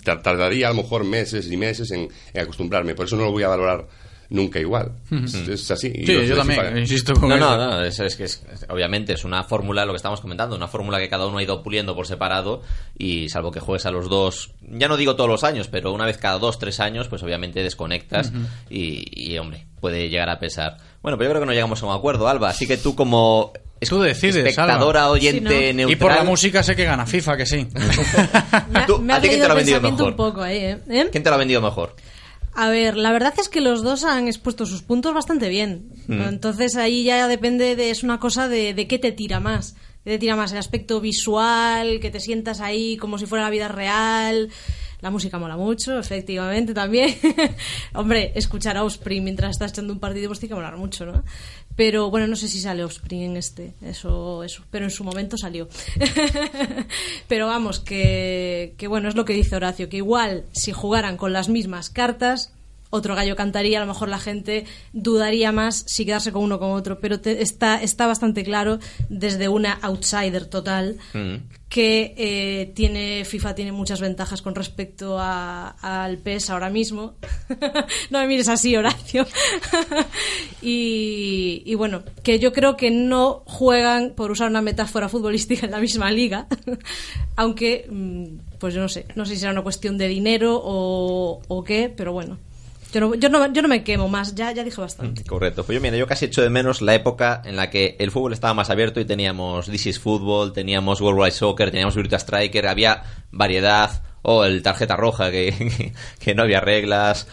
Tar- Tardaría a lo mejor meses y meses en, en acostumbrarme. Por eso no lo voy a valorar nunca igual. Es, es así. Sí, yo también, insisto con No, eso. no, no, es, es que es- obviamente es una fórmula, lo que estamos comentando, una fórmula que cada uno ha ido puliendo por separado y salvo que juegues a los dos, ya no digo todos los años, pero una vez cada dos, tres años, pues obviamente desconectas y, y, hombre, puede llegar a pesar. Bueno, pero yo creo que no llegamos a un acuerdo, Alba, así que tú como es- Tú decides, espectadora, Alba. oyente, Sí, ¿no? neutral... Y por la música sé que gana FIFA, que sí. *laughs* Me, ha- Tú, me ¿a ti quién te lo ha vendido mejor? un poco ahí, ¿eh? ¿Eh? ¿Quién te lo ha vendido mejor? A ver, la verdad es que los dos han expuesto sus puntos bastante bien. Mm. Entonces ahí ya depende de, es una cosa de, de qué te tira más. ¿Qué te tira más? El aspecto visual, que te sientas ahí como si fuera la vida real. La música mola mucho, efectivamente, también. *laughs* Hombre, escuchar a Offspring mientras estás echando un partido pues tiene que molar mucho, ¿no? Pero bueno, no sé si sale Offspring en este, eso, eso, pero en su momento salió. *laughs* pero vamos, que, que bueno, es lo que dice Horacio, que igual si jugaran con las mismas cartas, otro gallo cantaría, a lo mejor la gente dudaría más si quedarse con uno o con otro, pero te- está, está bastante claro desde una outsider total Mm. que eh, tiene FIFA tiene muchas ventajas con respecto a- al PES ahora mismo. *laughs* no me mires así, Horacio. *laughs* y, y bueno, que yo creo que no juegan, por usar una metáfora futbolística, en la misma liga. *laughs* Aunque, mm, pues yo no sé, no sé si será una cuestión de dinero o, o qué, pero bueno. Yo no, yo, no, me quemo más, ya, ya dije bastante. Correcto. Pues yo, mira, yo casi echo de menos la época en la que el fútbol estaba más abierto y teníamos This is Football, teníamos World Wide Soccer, teníamos Virtua Striker, había variedad, o el tarjeta roja, que, *laughs* que no había reglas.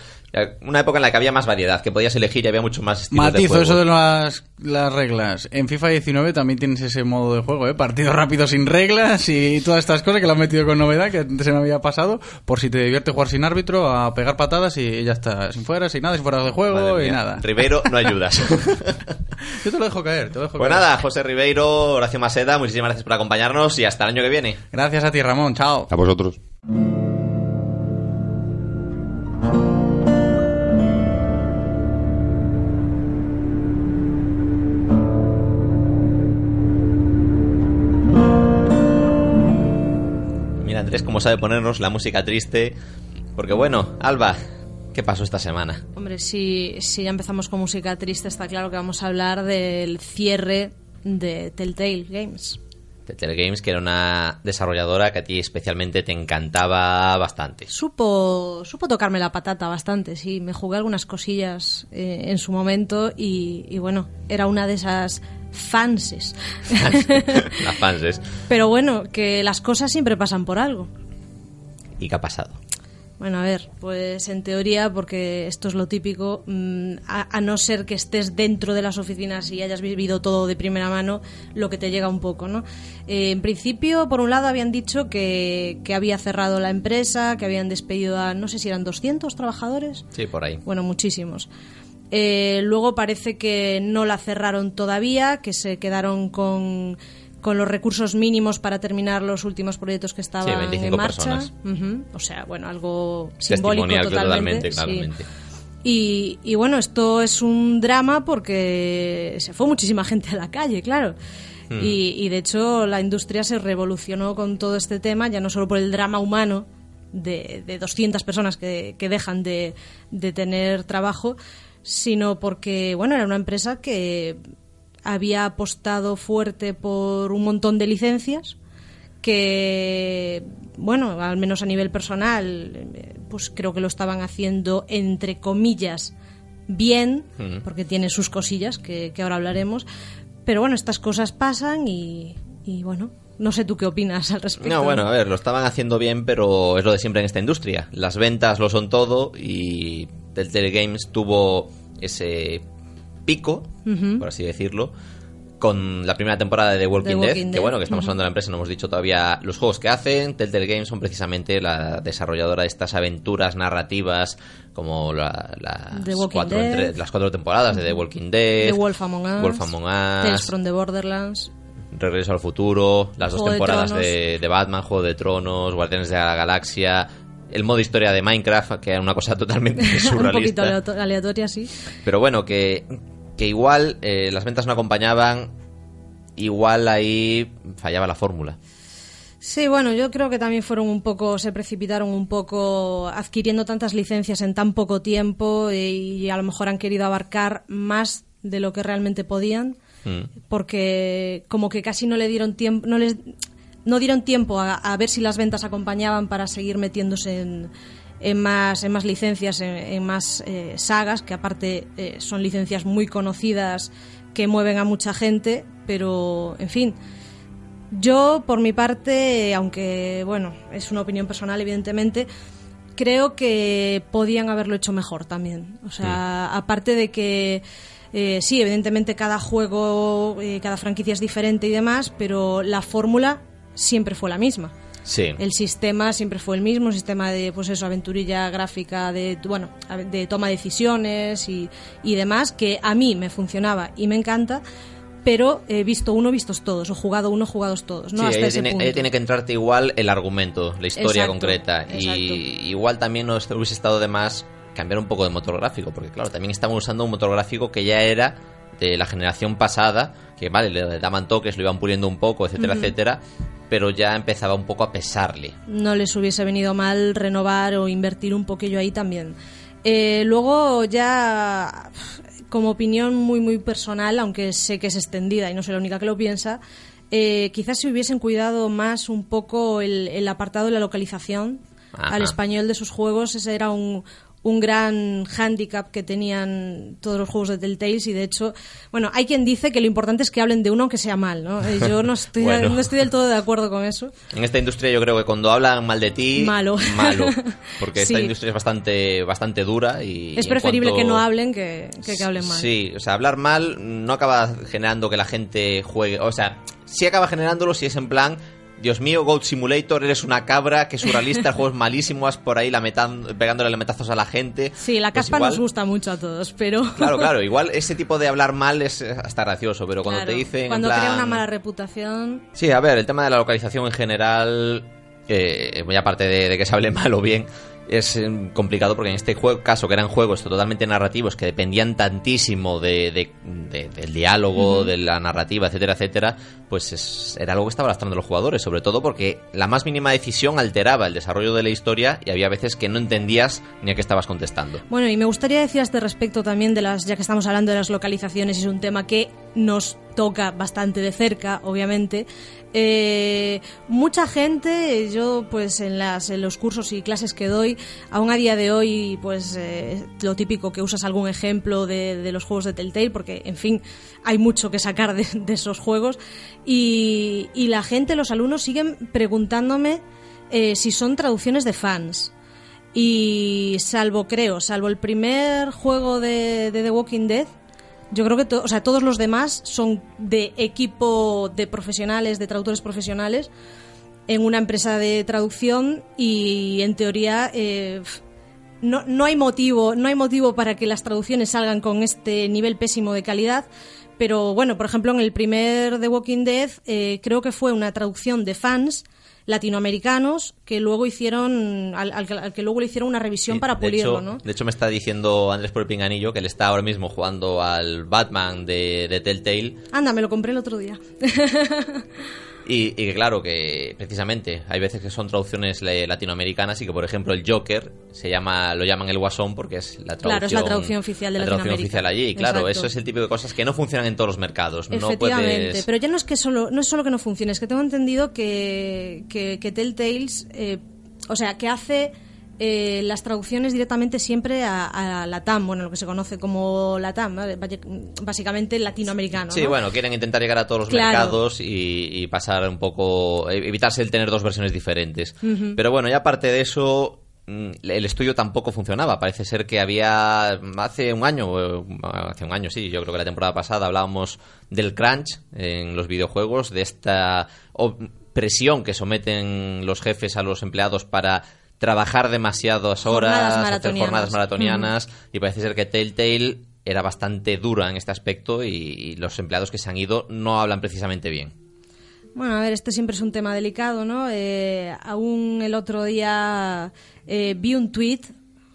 Una época en la que había más variedad, que podías elegir y había mucho más estilos de Matizo juego. eso de las, las reglas. En FIFA 19 también tienes ese modo de juego, ¿eh? Partido rápido sin reglas y todas estas cosas que lo han metido con novedad que antes se me había pasado. Por si te divierte jugar sin árbitro, a pegar patadas y ya está. Sin fuera, sin nada, sin fuera de juego Madre y mía. nada. Ribeiro, no ayudas. *laughs* Yo te lo dejo caer, te lo dejo pues caer. nada, José Ribeiro, Horacio Maseda, muchísimas gracias por acompañarnos y hasta el año que viene. Gracias a ti, Ramón. Chao. A vosotros. Cómo sabe ponernos la música triste. Porque bueno, Alba, ¿qué pasó esta semana? Hombre, si, si ya empezamos con música triste, está claro que vamos a hablar del cierre de Telltale Games. Telltale Games, que era una desarrolladora que a ti especialmente te encantaba bastante. Supo, supo tocarme la patata bastante, sí. Me jugué algunas cosillas eh, en su momento y, y bueno, era una de esas fanses. Las fans. *laughs* Pero bueno, que las cosas siempre pasan por algo. ¿Y qué ha pasado? Bueno, a ver, pues en teoría, porque esto es lo típico, mm, a, a no ser que estés dentro de las oficinas y hayas vivido todo de primera mano, lo que te llega un poco, ¿no? Eh, en principio, por un lado, habían dicho que, que había cerrado la empresa, que habían despedido a, no sé si eran 200 trabajadores. Sí, por ahí. Bueno, muchísimos. Eh, luego parece que no la cerraron todavía, que se quedaron con, con los recursos mínimos para terminar los últimos proyectos que estaban 25 en marcha. O sea, bueno, algo simbólico totalmente. totalmente, sí. claramente. Y, y bueno, esto es un drama porque se fue muchísima gente a la calle, claro. Hmm. Y, y de hecho la industria se revolucionó con todo este tema, ya no solo por el drama humano de, de 200 personas que, que dejan de, de tener trabajo, sino porque, bueno, era una empresa que había apostado fuerte por un montón de licencias que, bueno, al menos a nivel personal, pues creo que lo estaban haciendo entre comillas bien, porque tiene sus cosillas que, que ahora hablaremos. Pero bueno, estas cosas pasan y, y bueno, no sé tú qué opinas al respecto. No, bueno, a ver, lo estaban haciendo bien, pero es lo de siempre en esta industria. Las ventas lo son todo y Telltale Games tuvo ese pico, por así decirlo, con la primera temporada de The Walking, The Dead, que bueno, que estamos hablando de la empresa, no hemos dicho todavía los juegos que hacen. Telltale Games son precisamente la desarrolladora de estas aventuras narrativas como la- las, cuatro, Dead. entre- las cuatro temporadas de The Walking Dead, The Wolf Among Us, Wolf Among Us, Tales from the Borderlands. Regreso al futuro, las dos Juego temporadas de, de Batman, Juego de Tronos, Guardianes de la Galaxia, el modo historia de Minecraft, que era una cosa *laughs* totalmente *laughs* un poquito surrealista. aleato- aleatoria, sí. Pero bueno, que, que igual eh, las ventas no acompañaban, igual ahí fallaba la fórmula. Sí, bueno, yo creo que también fueron un poco, se precipitaron un poco adquiriendo tantas licencias en tan poco tiempo eh, y a lo mejor han querido abarcar más de lo que realmente podían, Mm. porque como que casi no le dieron tiempo, no les no dieron tiempo a, a ver si las ventas acompañaban para seguir metiéndose en, en más en más licencias, en, en más eh, sagas, que aparte eh, son licencias muy conocidas que mueven a mucha gente, pero en fin. Yo, por mi parte, aunque, bueno, es una opinión personal, evidentemente, creo que podían haberlo hecho mejor también. O sea, aparte de que, eh, sí, evidentemente cada juego, eh, cada franquicia es diferente y demás, pero la fórmula siempre fue la misma. Sí. El sistema siempre fue el mismo, un sistema de, pues eso, aventurilla gráfica, de, bueno, de toma de decisiones y, y demás, que a mí me funcionaba y me encanta, pero he visto uno, vistos todos, o jugado uno, jugados todos, ¿no? Sí, Hasta ahí ese tiene, punto. ahí tiene que entrarte igual el argumento, la historia Exacto, concreta. exacto. Y igual también nos hubiese estado de más cambiar un poco de motor gráfico, porque claro, también estamos usando un motor gráfico que ya era de la generación pasada, que vale, le daban toques, lo iban puliendo un poco, etcétera, Ujú. etcétera, pero ya empezaba un poco a pesarle. no les hubiese venido mal renovar o invertir un poquillo ahí también. Eh, luego ya como opinión muy muy personal, aunque sé que es extendida y no soy la única que lo piensa, eh, quizás si hubiesen cuidado más un poco el, el apartado de la localización Ajá. al español de sus juegos, ese era un, un gran hándicap que tenían todos los juegos de Telltale y de hecho, bueno, hay quien dice que lo importante es que hablen de uno aunque sea mal, ¿no? Eh, Yo no estoy, *laughs* Bueno. no estoy del todo de acuerdo con eso. En esta industria yo creo que cuando hablan mal de ti, Malo. malo, porque *laughs* esta industria es bastante, bastante dura y... Es preferible cuanto- que no hablen que, que, que hablen mal. Sí, o sea, hablar mal no acaba generando que la gente juegue. O sea, sí acaba generándolo si es en plan. Dios mío, Goat Simulator, eres una cabra, que surrealista, el juego es malísimo, vas por ahí lametan- pegándole lametazos a la gente. Sí, la Pues caspa igual- nos gusta mucho a todos, pero... *laughs* Claro, claro, *laughs* igual ese tipo de hablar mal es eh, hasta gracioso, pero cuando Claro, te dicen. en Cuando plan- crea una mala reputación... Sí, a ver, el tema de la localización en general, eh, muy aparte de, de que se hable *laughs* mal o bien, es eh, complicado porque en este jue- caso, que eran juegos totalmente narrativos que dependían tantísimo de, de- de- del diálogo, de la narrativa, etcétera, etcétera, pues es- era algo que estaba lastrando a los jugadores, sobre todo porque la más mínima decisión alteraba el desarrollo de la historia y había veces que no entendías ni a qué estabas contestando. Bueno, y me gustaría decir a este respecto también de las, ya que estamos hablando de las localizaciones, es un tema que nos toca bastante de cerca, obviamente. Eh, mucha gente, yo pues en, las, los cursos y clases que doy, aún a día de hoy, pues eh, lo típico que usas algún ejemplo de, los juegos de Telltale, porque en fin, hay mucho que sacar de, esos juegos. Y, y la gente, los alumnos, siguen preguntándome eh, si son traducciones de fans. Y salvo, creo, salvo el primer juego de, de The Walking Dead, yo creo que to- o sea, todos los demás son de equipo de profesionales, de traductores profesionales, en una empresa de traducción y en teoría eh, no, no hay motivo, no hay motivo para que las traducciones salgan con este nivel pésimo de calidad. Pero bueno, por ejemplo, en el primer The Walking Dead eh, creo que fue una traducción de fans latinoamericanos que luego hicieron al, al que- al que luego le hicieron una revisión para de pulirlo, hecho, ¿no? De hecho, me está diciendo Andrés por el Pinganillo que él está ahora mismo jugando al Batman de, de Telltale Anda, me lo compré el otro día. *laughs* Y, y que claro, que precisamente hay veces que son traducciones latinoamericanas y que, por ejemplo, el Joker se llama, lo llaman el Guasón porque es la traducción, Claro, es la traducción oficial de la traducción oficial allí. Y claro, Exacto. eso es el tipo de cosas que no funcionan en todos los mercados. No Efectivamente, puedes... pero ya no es que solo, no es solo que no funcione, es que tengo entendido que, que, que Telltales, eh, o sea, que hace eh, las traducciones directamente siempre a, a la TAM, bueno, lo que se conoce como la TAM. Vaya- básicamente latinoamericano. Sí, ¿no? bueno, quieren intentar llegar a todos los Claro. mercados y, y pasar un poco, e- evitarse el tener dos versiones diferentes. Pero bueno, ya aparte de eso, mm, el estudio tampoco funcionaba. Parece ser que había hace un año, hace un año sí, yo creo que la temporada pasada hablábamos del crunch en los videojuegos, de esta presión que someten los jefes a los empleados para trabajar demasiadas horas, Jornadas hacer maratonianas. jornadas maratonianas y parece ser que Telltale era bastante dura en este aspecto y, y los empleados que se han ido no hablan precisamente bien. Bueno, a ver, este siempre es un tema delicado, ¿no? Eh, aún el otro día eh, vi un tuit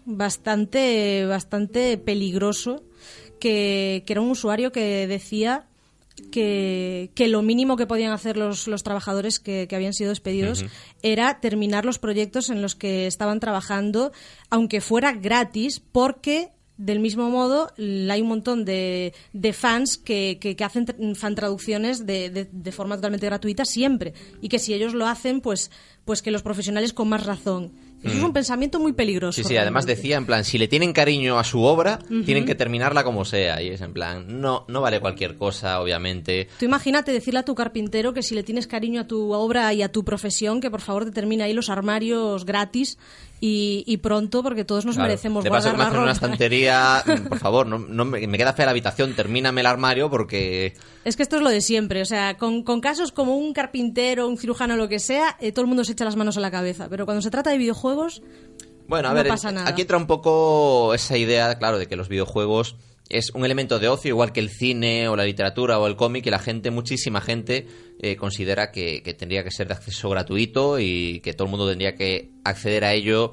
bastante, bastante peligroso que, que era un usuario que decía que, que lo mínimo que podían hacer los, los trabajadores que, que habían sido despedidos era terminar los proyectos en los que estaban trabajando, aunque fuera gratis, porque del mismo modo hay un montón de, de fans que, que, que hacen fan traducciones de, de, de forma totalmente gratuita siempre. Y que si ellos lo hacen pues pues que los profesionales con más razón eso es Mm. un pensamiento muy peligroso Sí, sí, además decía en plan, si le tienen cariño a su obra, tienen que terminarla como sea. Y es en plan, no, no vale cualquier cosa, obviamente. Tú imagínate decirle a tu carpintero que si le tienes cariño a tu obra y a tu profesión, que por favor te termine ahí los armarios gratis y, y pronto, porque todos nos Claro, merecemos Te guardar una estantería, *laughs* por favor, no, no me, me queda fea la habitación, termíname el armario porque... Es que esto es lo de siempre, o sea, con, con casos como un carpintero, un cirujano, lo que sea, eh, todo el mundo se echa las manos a la cabeza. Pero cuando se trata de videojuegos, Bueno, a No ver, pasa nada. aquí entra un poco esa idea, claro, de que los videojuegos es un elemento de ocio, igual que el cine o la literatura o el cómic, y la gente, muchísima gente, eh, considera que, que tendría que ser de acceso gratuito y que todo el mundo tendría que acceder a ello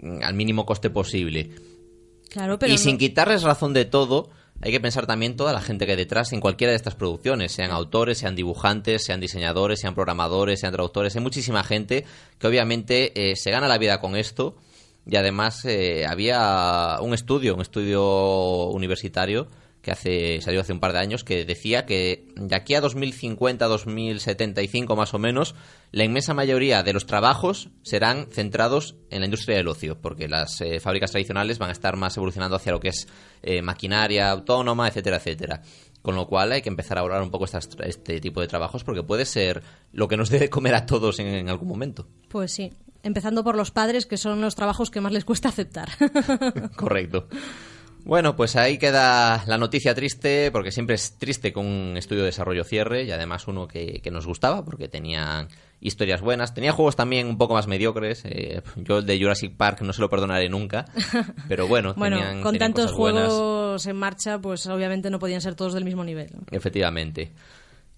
mm, al mínimo coste posible. claro, pero y no- sin quitarles razón de todo, hay que pensar también toda la gente que hay detrás en cualquiera de estas producciones, sean autores, sean dibujantes, sean diseñadores, sean programadores, sean traductores. Hay muchísima gente que obviamente eh, se gana la vida con esto y además eh, había un estudio, un estudio universitario que hace salió hace un par de años que decía que de aquí a 2050, 2075 más o menos, la inmensa mayoría de los trabajos serán centrados en la industria del ocio, porque las eh, fábricas tradicionales van a estar más evolucionando hacia lo que es eh, maquinaria autónoma, etcétera, etcétera. Con lo cual hay que empezar a valorar un poco estas- este tipo de trabajos porque puede ser lo que nos debe comer a todos en, en algún momento. Pues sí, empezando por los padres, que son los trabajos que más les cuesta aceptar. *laughs* Correcto. Bueno, pues ahí queda la noticia triste, porque siempre es triste con un estudio de desarrollo cierre y además uno que, que nos gustaba, porque tenían historias buenas. Tenía juegos también un poco más mediocres. eh, yo el de Jurassic Park no se lo perdonaré nunca, *laughs* pero bueno, bueno, tenían, con tenían tantos buenas. juegos en marcha, pues obviamente no podían ser todos del mismo nivel. Efectivamente.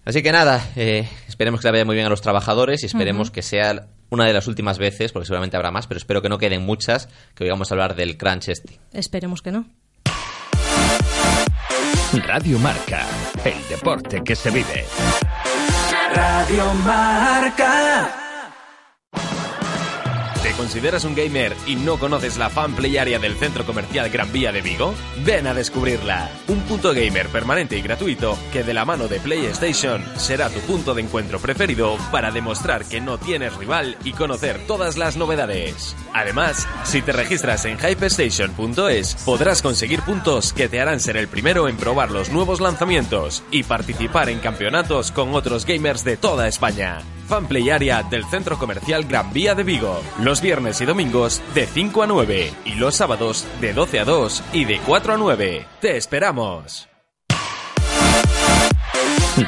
Así que nada, eh, esperemos que le vaya muy bien a los trabajadores y esperemos que sea una de las últimas veces, porque seguramente habrá más, pero espero que no queden muchas, que oigamos hablar del crunch este. Esperemos que no. Radio Marca, el deporte que se vive. Radio Marca. ¿Te consideras un gamer y no conoces la fan play área del centro comercial Gran Vía de Vigo? Ven a descubrirla. Un punto gamer permanente y gratuito que de la mano de PlayStation será tu punto de encuentro preferido para demostrar que no tienes rival y conocer todas las novedades. Además, si te registras en hypestation.es podrás conseguir puntos que te harán ser el primero en probar los nuevos lanzamientos y participar en campeonatos con otros gamers de toda España. Fanplay Area del Centro Comercial Gran Vía de Vigo. Los viernes y domingos de 5 a 9 y los sábados de 12 a 2 y de 4 a 9. ¡Te esperamos!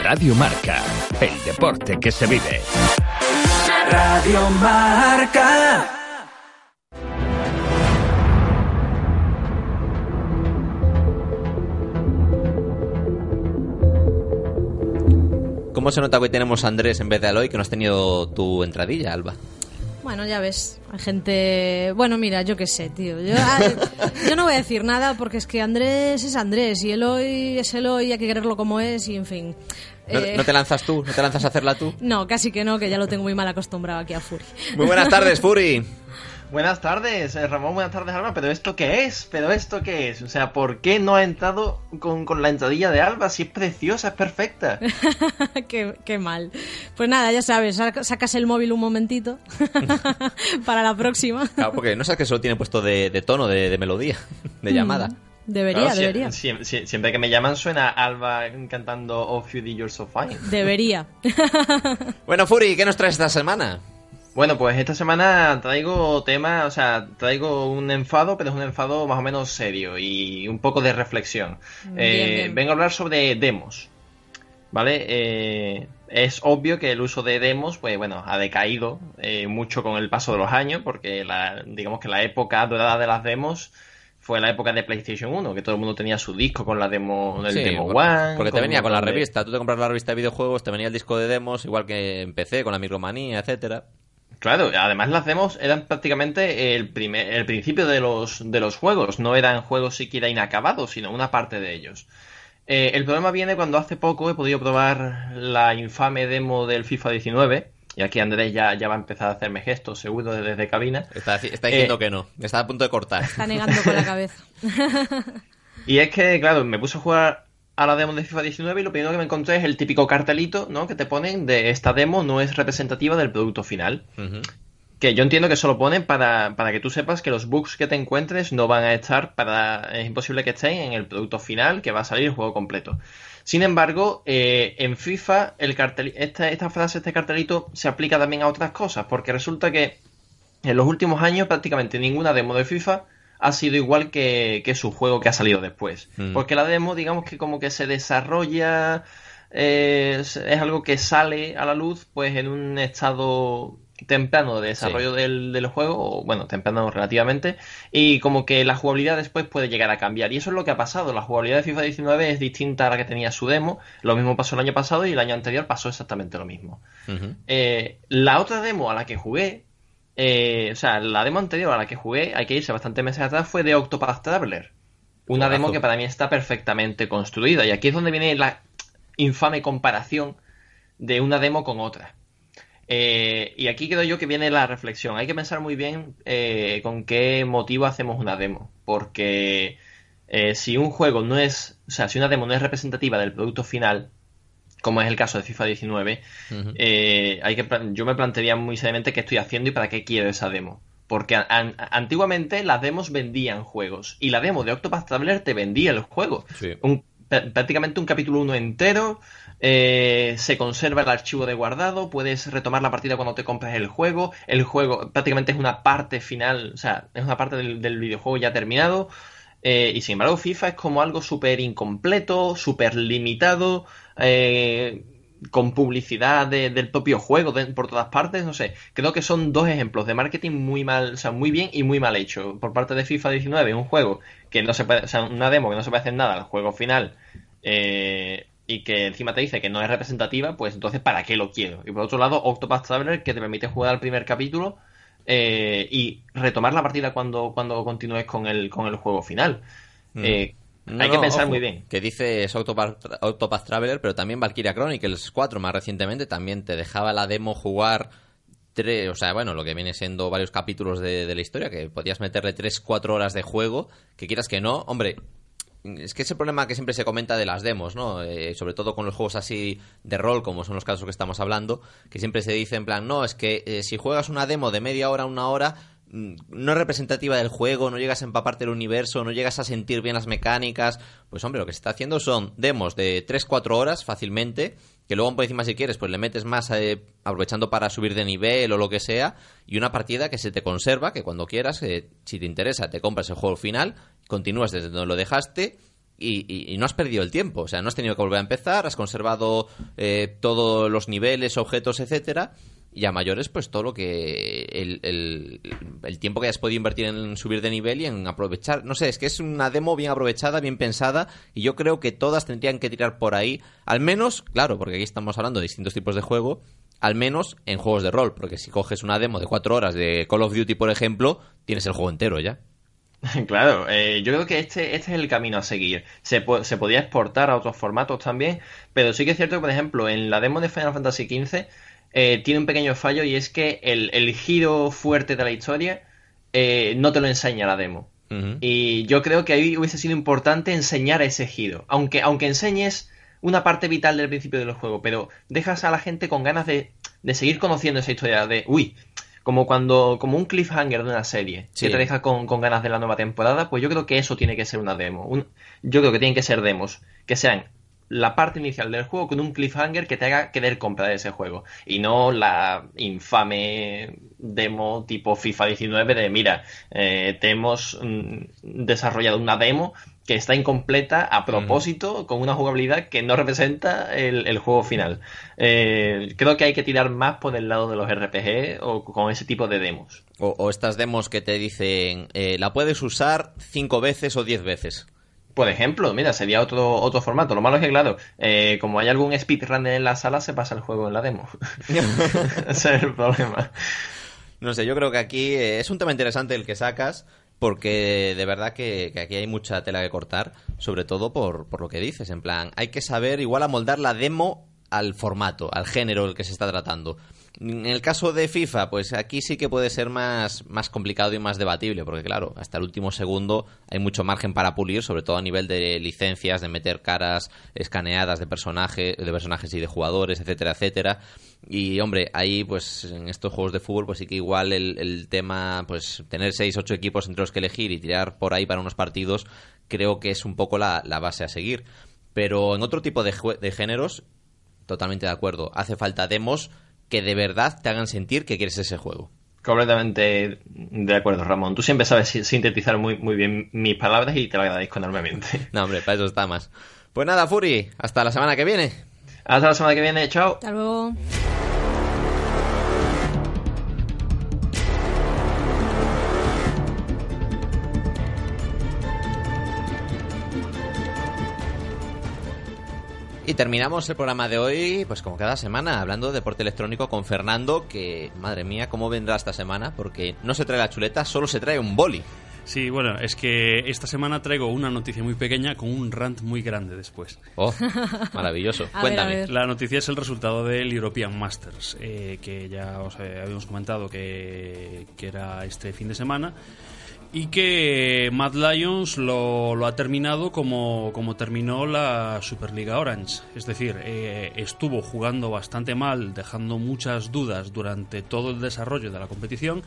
Radio Marca, el deporte que se vive. Radio Marca. ¿Cómo se nota que hoy tenemos a Andrés en vez de Aloy, que no has tenido tu entradilla, Alba? Bueno, ya ves, hay gente... Bueno, mira, yo qué sé, tío. Yo, *laughs* yo no voy a decir nada porque es que Andrés es Andrés y Eloy es Eloy, hay que quererlo como es y en fin. ¿No, Eh, no te lanzas tú? ¿No te lanzas a hacerla tú? *laughs* no, casi que no, que ya lo tengo muy mal acostumbrado aquí a Fury. Muy buenas tardes, *laughs* Furi. Buenas tardes, eh, Ramón, buenas tardes, Alba. ¿Pero esto qué es? ¿Pero esto qué es? O sea, ¿por qué no ha entrado con, con la entradilla de Alba si es preciosa, es perfecta? *laughs* qué, qué mal. Pues nada, ya sabes, sac- sacas el móvil un momentito *laughs* para la próxima. Claro, porque no sabes que solo tiene puesto de, de tono, de, de melodía, de Mm. llamada. Debería, Claro, debería. sie- sie- siempre que me llaman suena Alba cantando You Did You're So Fine. Debería. Bueno, Furi, ¿qué nos traes esta semana? Bueno, pues esta semana traigo tema, o sea, traigo un enfado, pero es un enfado más o menos serio y un poco de reflexión. Bien, Eh, bien. Vengo a hablar sobre demos, ¿vale? Eh, es obvio que el uso de demos, pues bueno, ha decaído eh, mucho con el paso de los años, porque la, digamos que la época dorada de las demos fue la época de PlayStation 1, que todo el mundo tenía su disco con la demo, el Sí, demo porque- One. Porque te venía con la de- revista. Tú te compras la revista de videojuegos, te venía el disco de demos, igual que empecé con la micromanía, etcétera. Claro, además las demos eran prácticamente el, primer, el principio de los, de los juegos, no eran juegos siquiera inacabados, sino una parte de ellos. Eh, el problema viene cuando hace poco he podido probar la infame demo del FIFA 19. Y aquí Andrés ya, ya va a empezar a hacerme gestos, seguro, desde, desde cabina. Está, está diciendo Eh, que no. Está a punto de cortar. Está negando con la cabeza. *laughs* Y es que, claro, me puse a jugar a la demo de FIFA 19 y lo primero que me encontré es el típico cartelito, ¿no? Que te ponen de esta demo no es representativa del producto final. Que yo entiendo que eso lo ponen para, para que tú sepas que los bugs que te encuentres no van a estar para. Es imposible que estén en el producto final, que va a salir el juego completo. Sin embargo, eh, en FIFA, el cartel, esta, esta frase, este cartelito, se aplica también a otras cosas, porque resulta que en los últimos años prácticamente ninguna demo de FIFA ha sido igual que, que su juego que ha salido después. Mm. Porque la demo, digamos que como que se desarrolla, eh, es, es algo que sale a la luz, pues en un estado temprano de desarrollo del, del juego, o bueno, temprano relativamente, y como que la jugabilidad después puede llegar a cambiar. Y eso es lo que ha pasado. La jugabilidad de FIFA 19 es distinta a la que tenía su demo. Lo mismo pasó el año pasado y el año anterior pasó exactamente lo mismo. Eh, la otra demo a la que jugué, eh, o sea, la demo anterior a la que jugué, hay que irse bastante meses atrás, fue de Octopath Traveler. Una demo que para mí está perfectamente construida. Y aquí es donde viene la infame comparación de una demo con otra. Eh, y aquí creo yo que viene la reflexión. Hay que pensar muy bien eh, con qué motivo hacemos una demo. Porque eh, si un juego no es, o sea, si una demo no es representativa del producto final, como es el caso de FIFA 19, Ujú. eh, hay que, yo me plantearía muy seriamente qué estoy haciendo y para qué quiero esa demo. Porque an- an- antiguamente las demos vendían juegos y la demo de Octopath Traveler te vendía el juego. Sí. Un- pr- prácticamente un capítulo 1 entero, eh, se conserva el archivo de guardado, puedes retomar la partida cuando te compres el juego, el juego prácticamente es una parte final, o sea, es una parte del, del videojuego ya terminado. eh, y sin embargo, FIFA es como algo súper incompleto, súper limitado, eh, con publicidad de- del propio juego de- por todas partes, no sé. Creo que son dos ejemplos de marketing muy mal, o sea, muy bien y muy mal hecho. Por parte de FIFA 19, un juego que no se puede, o sea, una demo que no se puede hacer nada al juego final, eh, y que encima te dice que no es representativa, pues entonces ¿para qué lo quiero? Y por otro lado, Octopath Traveler, que te permite jugar al primer capítulo eh, y retomar la partida cuando, cuando continúes con el, con el juego final. Mm. Eh, No, hay que no, pensar ojo, muy bien. Que dice es Octopath, Octopath Traveler, pero también Valkyria Chronicles 4 más recientemente también te dejaba la demo jugar tres, o sea, bueno, lo que viene siendo varios capítulos de, de la historia, que podías meterle 3-4 horas de juego, que quieras que no, hombre, es que es el problema que siempre se comenta de las demos, ¿no? Eh, sobre todo con los juegos así de rol, como son los casos que estamos hablando, que siempre se dice en plan, no, es que eh, si juegas una demo de media hora a una hora, no es representativa del juego, no llegas a empaparte el universo, no llegas a sentir bien las mecánicas. Pues hombre, lo que se está haciendo son demos de 3-4 horas fácilmente, que luego por encima si quieres, pues le metes más eh, aprovechando para subir de nivel o lo que sea, y una partida que se te conserva, que cuando quieras, eh, si te interesa, te compras el juego final, continúas desde donde lo dejaste. Y, y- y no has perdido el tiempo, o sea, no has tenido que volver a empezar, has conservado eh, todos los niveles, objetos, etcétera, y a mayores, pues todo lo que. El, el- tiempo que hayas podido invertir en subir de nivel y en aprovechar. No sé, es que es una demo bien aprovechada, bien pensada, y yo creo que todas tendrían que tirar por ahí. Al menos, claro, porque aquí estamos hablando de distintos tipos de juego, al menos en juegos de rol, porque si coges una demo de cuatro horas de Call of Duty, por ejemplo, tienes el juego entero ya. *laughs* Claro, eh, yo creo que este, este es el camino a seguir. Se, po- se podía exportar a otros formatos también, pero sí que es cierto que, por ejemplo, en la demo de Final Fantasy XV eh, tiene un pequeño fallo y es que el, el giro fuerte de la historia eh, no te lo enseña la demo. Y yo creo que ahí hubiese sido importante enseñar ese giro. Aunque, aunque enseñes una parte vital del principio del juego, pero dejas a la gente con ganas de, de seguir conociendo esa historia de, uy, como cuando, como un cliffhanger de una serie Sí. que te deja con, con ganas de la nueva temporada, pues yo creo que eso tiene que ser una demo. Un- yo creo que tienen que ser demos, que sean la parte inicial del juego con un cliffhanger que te haga querer comprar ese juego. Y no la infame demo tipo FIFA 19 de, mira, eh, te hemos mm, desarrollado una demo que está incompleta a propósito, con una jugabilidad que no representa el, el juego final. Eh, creo que hay que tirar más por el lado de los RPG o con ese tipo de demos. O, o estas demos que te dicen, eh, la puedes usar cinco veces o diez veces. Por ejemplo, mira, sería otro, otro formato. Lo malo es que, claro, eh, como hay algún speedrunner en la sala, se pasa el juego en la demo. *laughs* *laughs* Ese es el problema. No sé, yo creo que aquí eh, es un tema interesante el que sacas porque de verdad que, que aquí hay mucha tela que cortar, sobre todo por, por lo que dices, en plan, hay que saber igual amoldar la demo al formato, al género el que se está tratando. En el caso de FIFA, pues aquí sí que puede ser más, más complicado y más debatible, porque claro, hasta el último segundo hay mucho margen para pulir, sobre todo a nivel de licencias, de meter caras escaneadas de personajes, de personajes y de jugadores, etcétera, etcétera. Y hombre, ahí pues en estos juegos de fútbol, pues sí que igual el, el tema, pues tener seis, ocho equipos entre los que elegir y tirar por ahí para unos partidos, creo que es un poco la, la base a seguir. Pero en otro tipo de géneros, totalmente de acuerdo. Hace falta demos que de verdad te hagan sentir que quieres ese juego. Completamente de acuerdo, Ramón. Tú siempre sabes si- sintetizar muy, muy bien mis palabras y te lo agradezco enormemente. *laughs* No, hombre, para eso está más. Pues nada, Furi, hasta la semana que viene. Hasta la semana que viene, chao. Hasta luego. Y terminamos el programa de hoy, pues como cada semana, hablando de deporte electrónico con Fernando, que madre mía, cómo vendrá esta semana, porque no se trae la chuleta, solo se trae un boli. Sí, bueno, es que esta semana traigo una noticia muy pequeña con un rant muy grande después. Oh, maravilloso. *laughs* A ver, Cuéntame. a ver. La noticia es el resultado del European Masters, eh, que ya os eh, habíamos comentado que, que era este fin de semana. Y que Mad Lions lo, lo ha terminado como, como terminó la Superliga Orange. Es decir, eh, estuvo jugando bastante mal, dejando muchas dudas durante todo el desarrollo de la competición.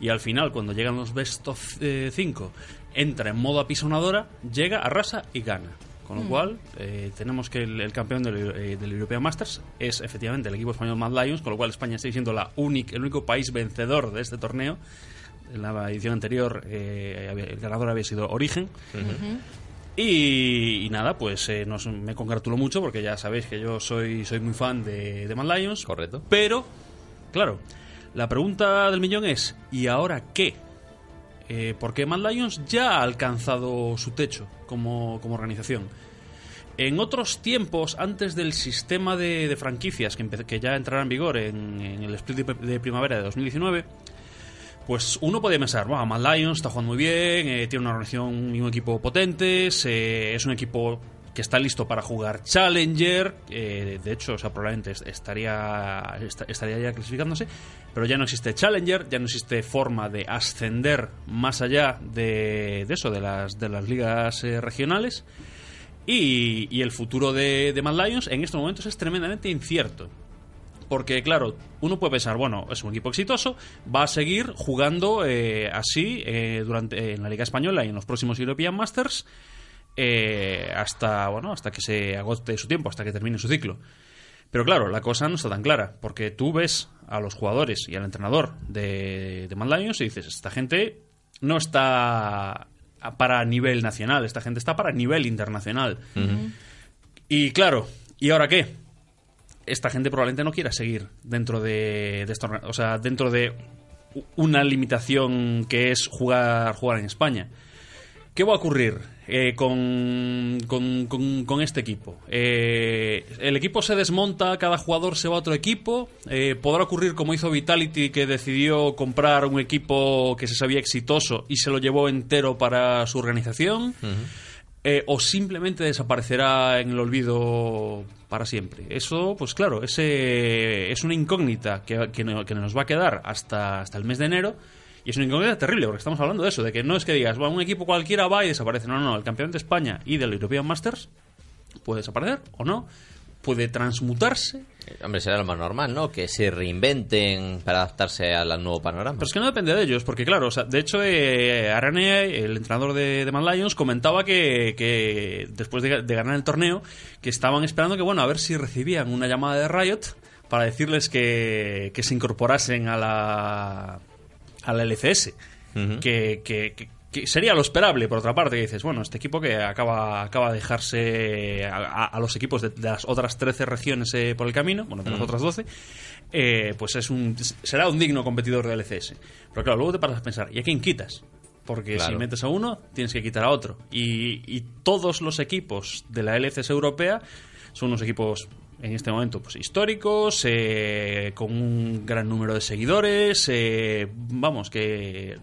Y al final, cuando llegan los Best of 5, entra en modo apisonadora, llega, arrasa y gana. Con lo cual, eh, tenemos que el, el campeón del, eh, del European Masters es efectivamente el equipo español Mad Lions, con lo cual España sigue siendo la única, el único país vencedor de este torneo. En la edición anterior, eh, había- el ganador había sido Origen. Y, y nada, pues eh, nos- me congratulo mucho porque ya sabéis que yo soy, soy muy fan de, de Mad Lions. Correcto. Pero, claro, la pregunta del millón es, ¿y ahora qué? Eh, porque Mad Lions ya ha alcanzado su techo como, como organización. En otros tiempos, antes del sistema de, de franquicias que, ya entrará en vigor en, en el split de, de primavera de 2019, pues uno podía pensar, wow, Mad Lions está jugando muy bien, eh, tiene una organización y un equipo potentes, es un equipo que está listo para jugar Challenger, eh, de hecho, o sea, probablemente est- estaría, est- estaría ya clasificándose, pero ya no existe Challenger, ya no existe forma de ascender más allá de, de eso, de las, de las ligas eh, regionales. Y, y el futuro de, de Mad Lions en estos momentos es tremendamente incierto. Porque, claro, uno puede pensar, bueno, es un equipo exitoso, va a seguir jugando eh, así eh, durante en la Liga Española y en los próximos European Masters eh, hasta, bueno, hasta que se agote su tiempo, hasta que termine su ciclo. Pero claro, la cosa no está tan clara, porque tú ves a los jugadores y al entrenador de, de Mad Lions y dices, esta gente no está para nivel nacional, esta gente está para nivel internacional. Y claro, ¿y ahora qué? Esta gente probablemente no quiera seguir dentro de, de esta orga- o sea, dentro de una limitación que es jugar, jugar en España. ¿Qué va a ocurrir eh, con, con- con- con este equipo? Eh, el equipo se desmonta, cada jugador se va a otro equipo. Eh, ¿Podrá ocurrir como hizo Vitality, que decidió comprar un equipo que se sabía exitoso y se lo llevó entero para su organización? ¿O simplemente desaparecerá en el olvido para siempre? Eso, pues claro, ese es una incógnita que, que que nos va a quedar hasta, hasta el mes de enero. Y es una incógnita terrible, porque estamos hablando de eso, de que no es que digas, "Bueno, un equipo cualquiera va y desaparece. No, no, el campeón de España y del European Masters puede desaparecer o no, puede transmutarse. Hombre, será lo más normal, ¿no? Que se reinventen para adaptarse al nuevo panorama. Pero es que no depende de ellos, porque claro, o sea, de hecho, eh, Arane, el entrenador de, de Man Lions, comentaba que, que después de, de ganar el torneo, que estaban esperando que, bueno, a ver si recibían una llamada de Riot para decirles que, que se incorporasen a la, a la LCS. que, que- que- que sería lo esperable, por otra parte, que dices, bueno, este equipo que acaba, acaba de dejarse a, los equipos de, de las otras 13 regiones eh, por el camino, bueno, de las Mm. otras 12, eh, pues es un, será un digno competidor de LCS. Pero claro, luego te paras a pensar, ¿y a quién quitas? Porque Claro. si metes a uno, tienes que quitar a otro. Y, y todos los equipos de la LCS europea son unos equipos en este momento pues históricos, eh, con un gran número de seguidores, eh, vamos, que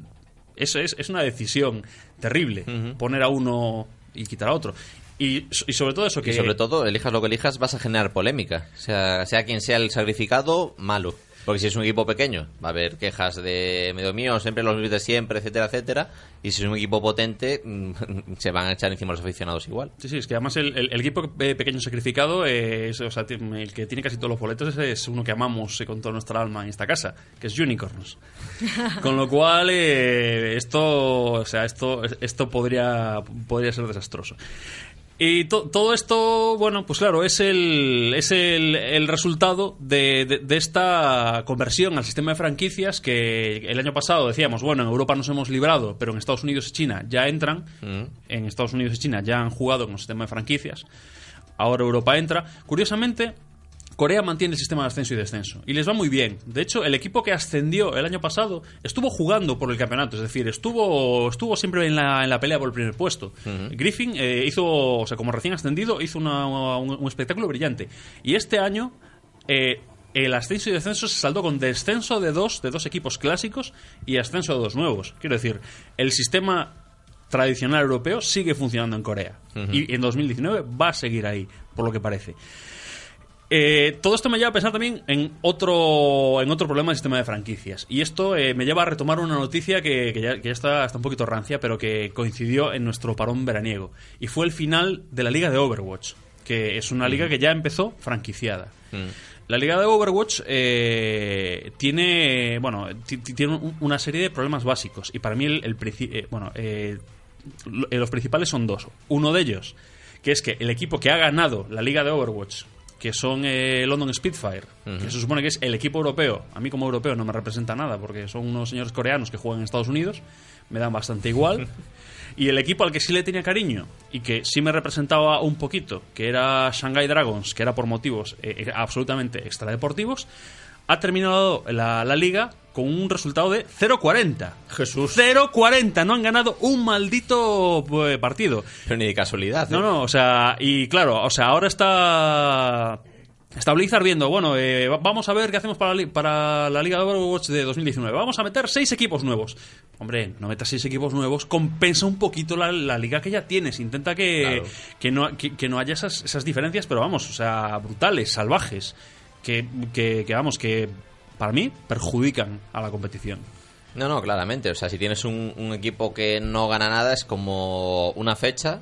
Eso es, es una decisión terrible, poner a uno y quitar a otro. Y, y sobre todo eso que... Y sobre todo, elijas lo que elijas, vas a generar polémica. O sea, sea quien sea el sacrificado, malo. Porque si es un equipo pequeño, va a haber quejas de medio mío, siempre los mismos de siempre, etcétera, etcétera. Y si es un equipo potente, mm, *laughs* se van a echar encima los aficionados igual. Sí, sí, es que además el, el- el equipo pequeño sacrificado, eh, es, o sea, ti- el que tiene casi todos los boletos es, es uno que amamos eh, con toda nuestra alma en esta casa, que es Unicorns. *laughs* Con lo cual, eh, esto, o sea, esto, esto podría, podría ser desastroso. Y to- todo esto, bueno, pues claro, es el, es el, el resultado de, de- de esta conversión al sistema de franquicias que el año pasado decíamos, bueno, en Europa nos hemos librado, pero en Estados Unidos y China ya entran. En Estados Unidos y China ya han jugado con el sistema de franquicias. Ahora Europa entra. Curiosamente, Corea mantiene el sistema de ascenso y descenso. Y les va muy bien. De hecho, el equipo que ascendió el año pasado estuvo jugando por el campeonato. Es decir, estuvo, estuvo siempre en la, en la pelea por el primer puesto. Griffin eh, hizo, o sea, como recién ascendido, hizo una- un, un espectáculo brillante. Y este año, eh, el ascenso y descenso se saldó con descenso de dos, de dos equipos clásicos y ascenso de dos nuevos. Quiero decir, el sistema tradicional europeo sigue funcionando en Corea. Y en 2019 va a seguir ahí, por lo que parece. Eh, todo esto me lleva a pensar también en otro, en otro problema del sistema de franquicias. Y esto eh, me lleva a retomar una noticia que, que ya, que ya está, está un poquito rancia, pero que coincidió en nuestro parón veraniego. Y fue el final de la liga de Overwatch, que es una liga que ya empezó franquiciada. La liga de Overwatch eh, tiene, bueno, ti- ti- tiene un- una serie de problemas básicos. Y para mí, el, el eh, bueno, eh, los principales son dos. Uno de ellos, que es que el equipo que ha ganado la liga de Overwatch, que son eh, London Spitfire, que se supone que es el equipo europeo, a mí como europeo no me representa nada, porque son unos señores coreanos que juegan en Estados Unidos, me dan bastante igual. *laughs* Y el equipo al que sí le tenía cariño y que sí me representaba un poquito, que era Shanghai Dragons, que era por motivos eh, eh, absolutamente extradeportivos, ha terminado la, la liga con un resultado de 0-40. Jesús. 0-40. No han ganado un maldito eh, partido. Pero ni de casualidad. ¿eh? No, no, o sea, y claro, o sea, ahora está. Está Blizzard viendo, bueno, eh, va- vamos a ver qué hacemos para para la Liga de Overwatch de 2019. Vamos a meter seis equipos nuevos. Hombre, no metas seis equipos nuevos, compensa un poquito la, la liga que ya tienes. Intenta que, Claro. que, no, que, que no haya esas, esas diferencias, pero vamos, o sea, brutales, salvajes. Que, que, que, vamos, que para mí perjudican a la competición. No, no, claramente. O sea, si tienes un, un equipo que no gana nada, es como una fecha.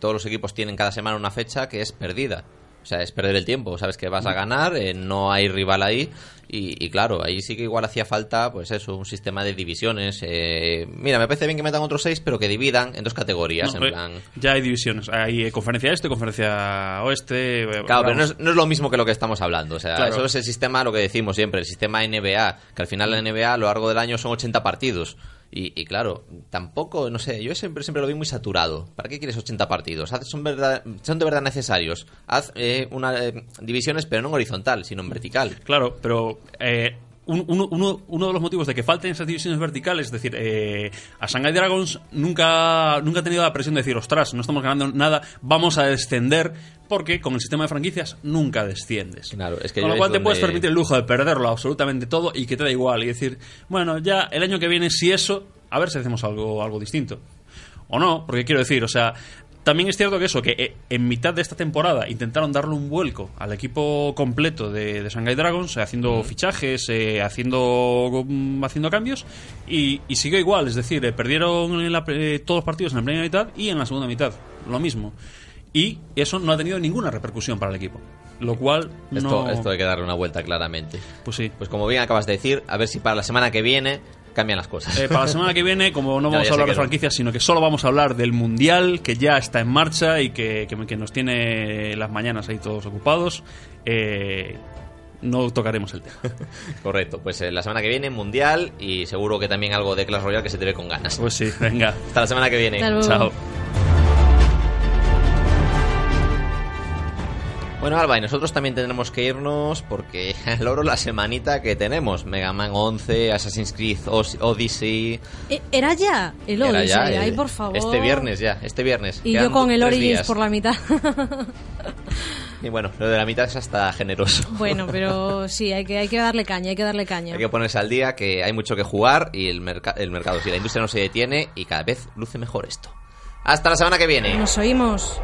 Todos los equipos tienen cada semana una fecha que es perdida. O sea, es perder el tiempo. Sabes que vas a ganar, eh, no hay rival ahí. Y, y claro, ahí sí que igual hacía falta, pues eso, un sistema de divisiones. eh, mira, me parece bien que metan otros seis, pero que dividan en dos categorías. No, en eh, plan. Ya hay divisiones. Hay eh, conferencia este, conferencia oeste. Claro, pero no es, no es lo mismo que lo que estamos hablando. O sea, Claro. eso es el sistema, lo que decimos siempre, el sistema NBA, que al final la NBA a lo largo del año son 80 partidos. Y, y claro, tampoco, no sé, yo siempre, siempre lo vi muy saturado. ¿Para qué quieres 80 partidos? Haz- son, verdad, son de verdad necesarios. Haz eh, una, eh, divisiones, pero no en horizontal, sino en vertical. Claro, pero eh, un- uno, uno- uno de los motivos de que falten esas divisiones verticales, es decir, eh, a Shanghai Dragons nunca, nunca ha tenido la presión de decir, ostras, no estamos ganando nada, vamos a descender, porque con el sistema de franquicias nunca desciendes. Claro, es que con lo cual te donde- puedes permitir el lujo de perderlo absolutamente todo y que te da igual y decir, bueno, ya el año que viene, si eso, a ver si hacemos algo, algo distinto. O no, porque quiero decir, o sea, también es cierto que eso, que eh, en mitad de esta temporada intentaron darle un vuelco al equipo completo de, de Shanghai Dragons, eh, haciendo fichajes, eh, haciendo, mm, haciendo cambios, y, y siguió igual, es decir, eh, perdieron en la eh, todos los partidos en la primera mitad y en la segunda mitad, lo mismo. Y eso no ha tenido ninguna repercusión para el equipo. Lo cual Esto, esto hay que darle una vuelta claramente. Pues sí. Pues como bien acabas de decir, a ver si para la semana que viene cambian las cosas. Eh, para la semana que viene, como no *laughs* vamos ya a hablar de franquicias, sino que solo vamos a hablar del Mundial, que ya está en marcha y que, que- que nos tiene las mañanas ahí todos ocupados, eh, no tocaremos el tema. *laughs* Correcto, pues eh, la semana que viene Mundial y seguro que también algo de Clash Royale que se te ve con ganas. Pues sí, venga. Hasta la semana que viene. Chao. Bueno, Alba, y nosotros también tendremos que irnos porque *laughs* al oro la semanita que tenemos. Mega Man 11, Assassin's Creed Odyssey. Eh, Era ya el Era Odyssey, ya, eh, ay, por favor. Este viernes ya, este viernes. Y Quedan yo con el Origins por la mitad. *laughs* Y bueno, lo de la mitad es hasta generoso. *laughs* Bueno, pero sí, hay que, hay que darle caña, hay que darle caña. Hay que ponerse al día, que hay mucho que jugar y el, merca- el mercado, si la industria no se detiene y cada vez luce mejor esto. Hasta la semana que viene. Nos oímos.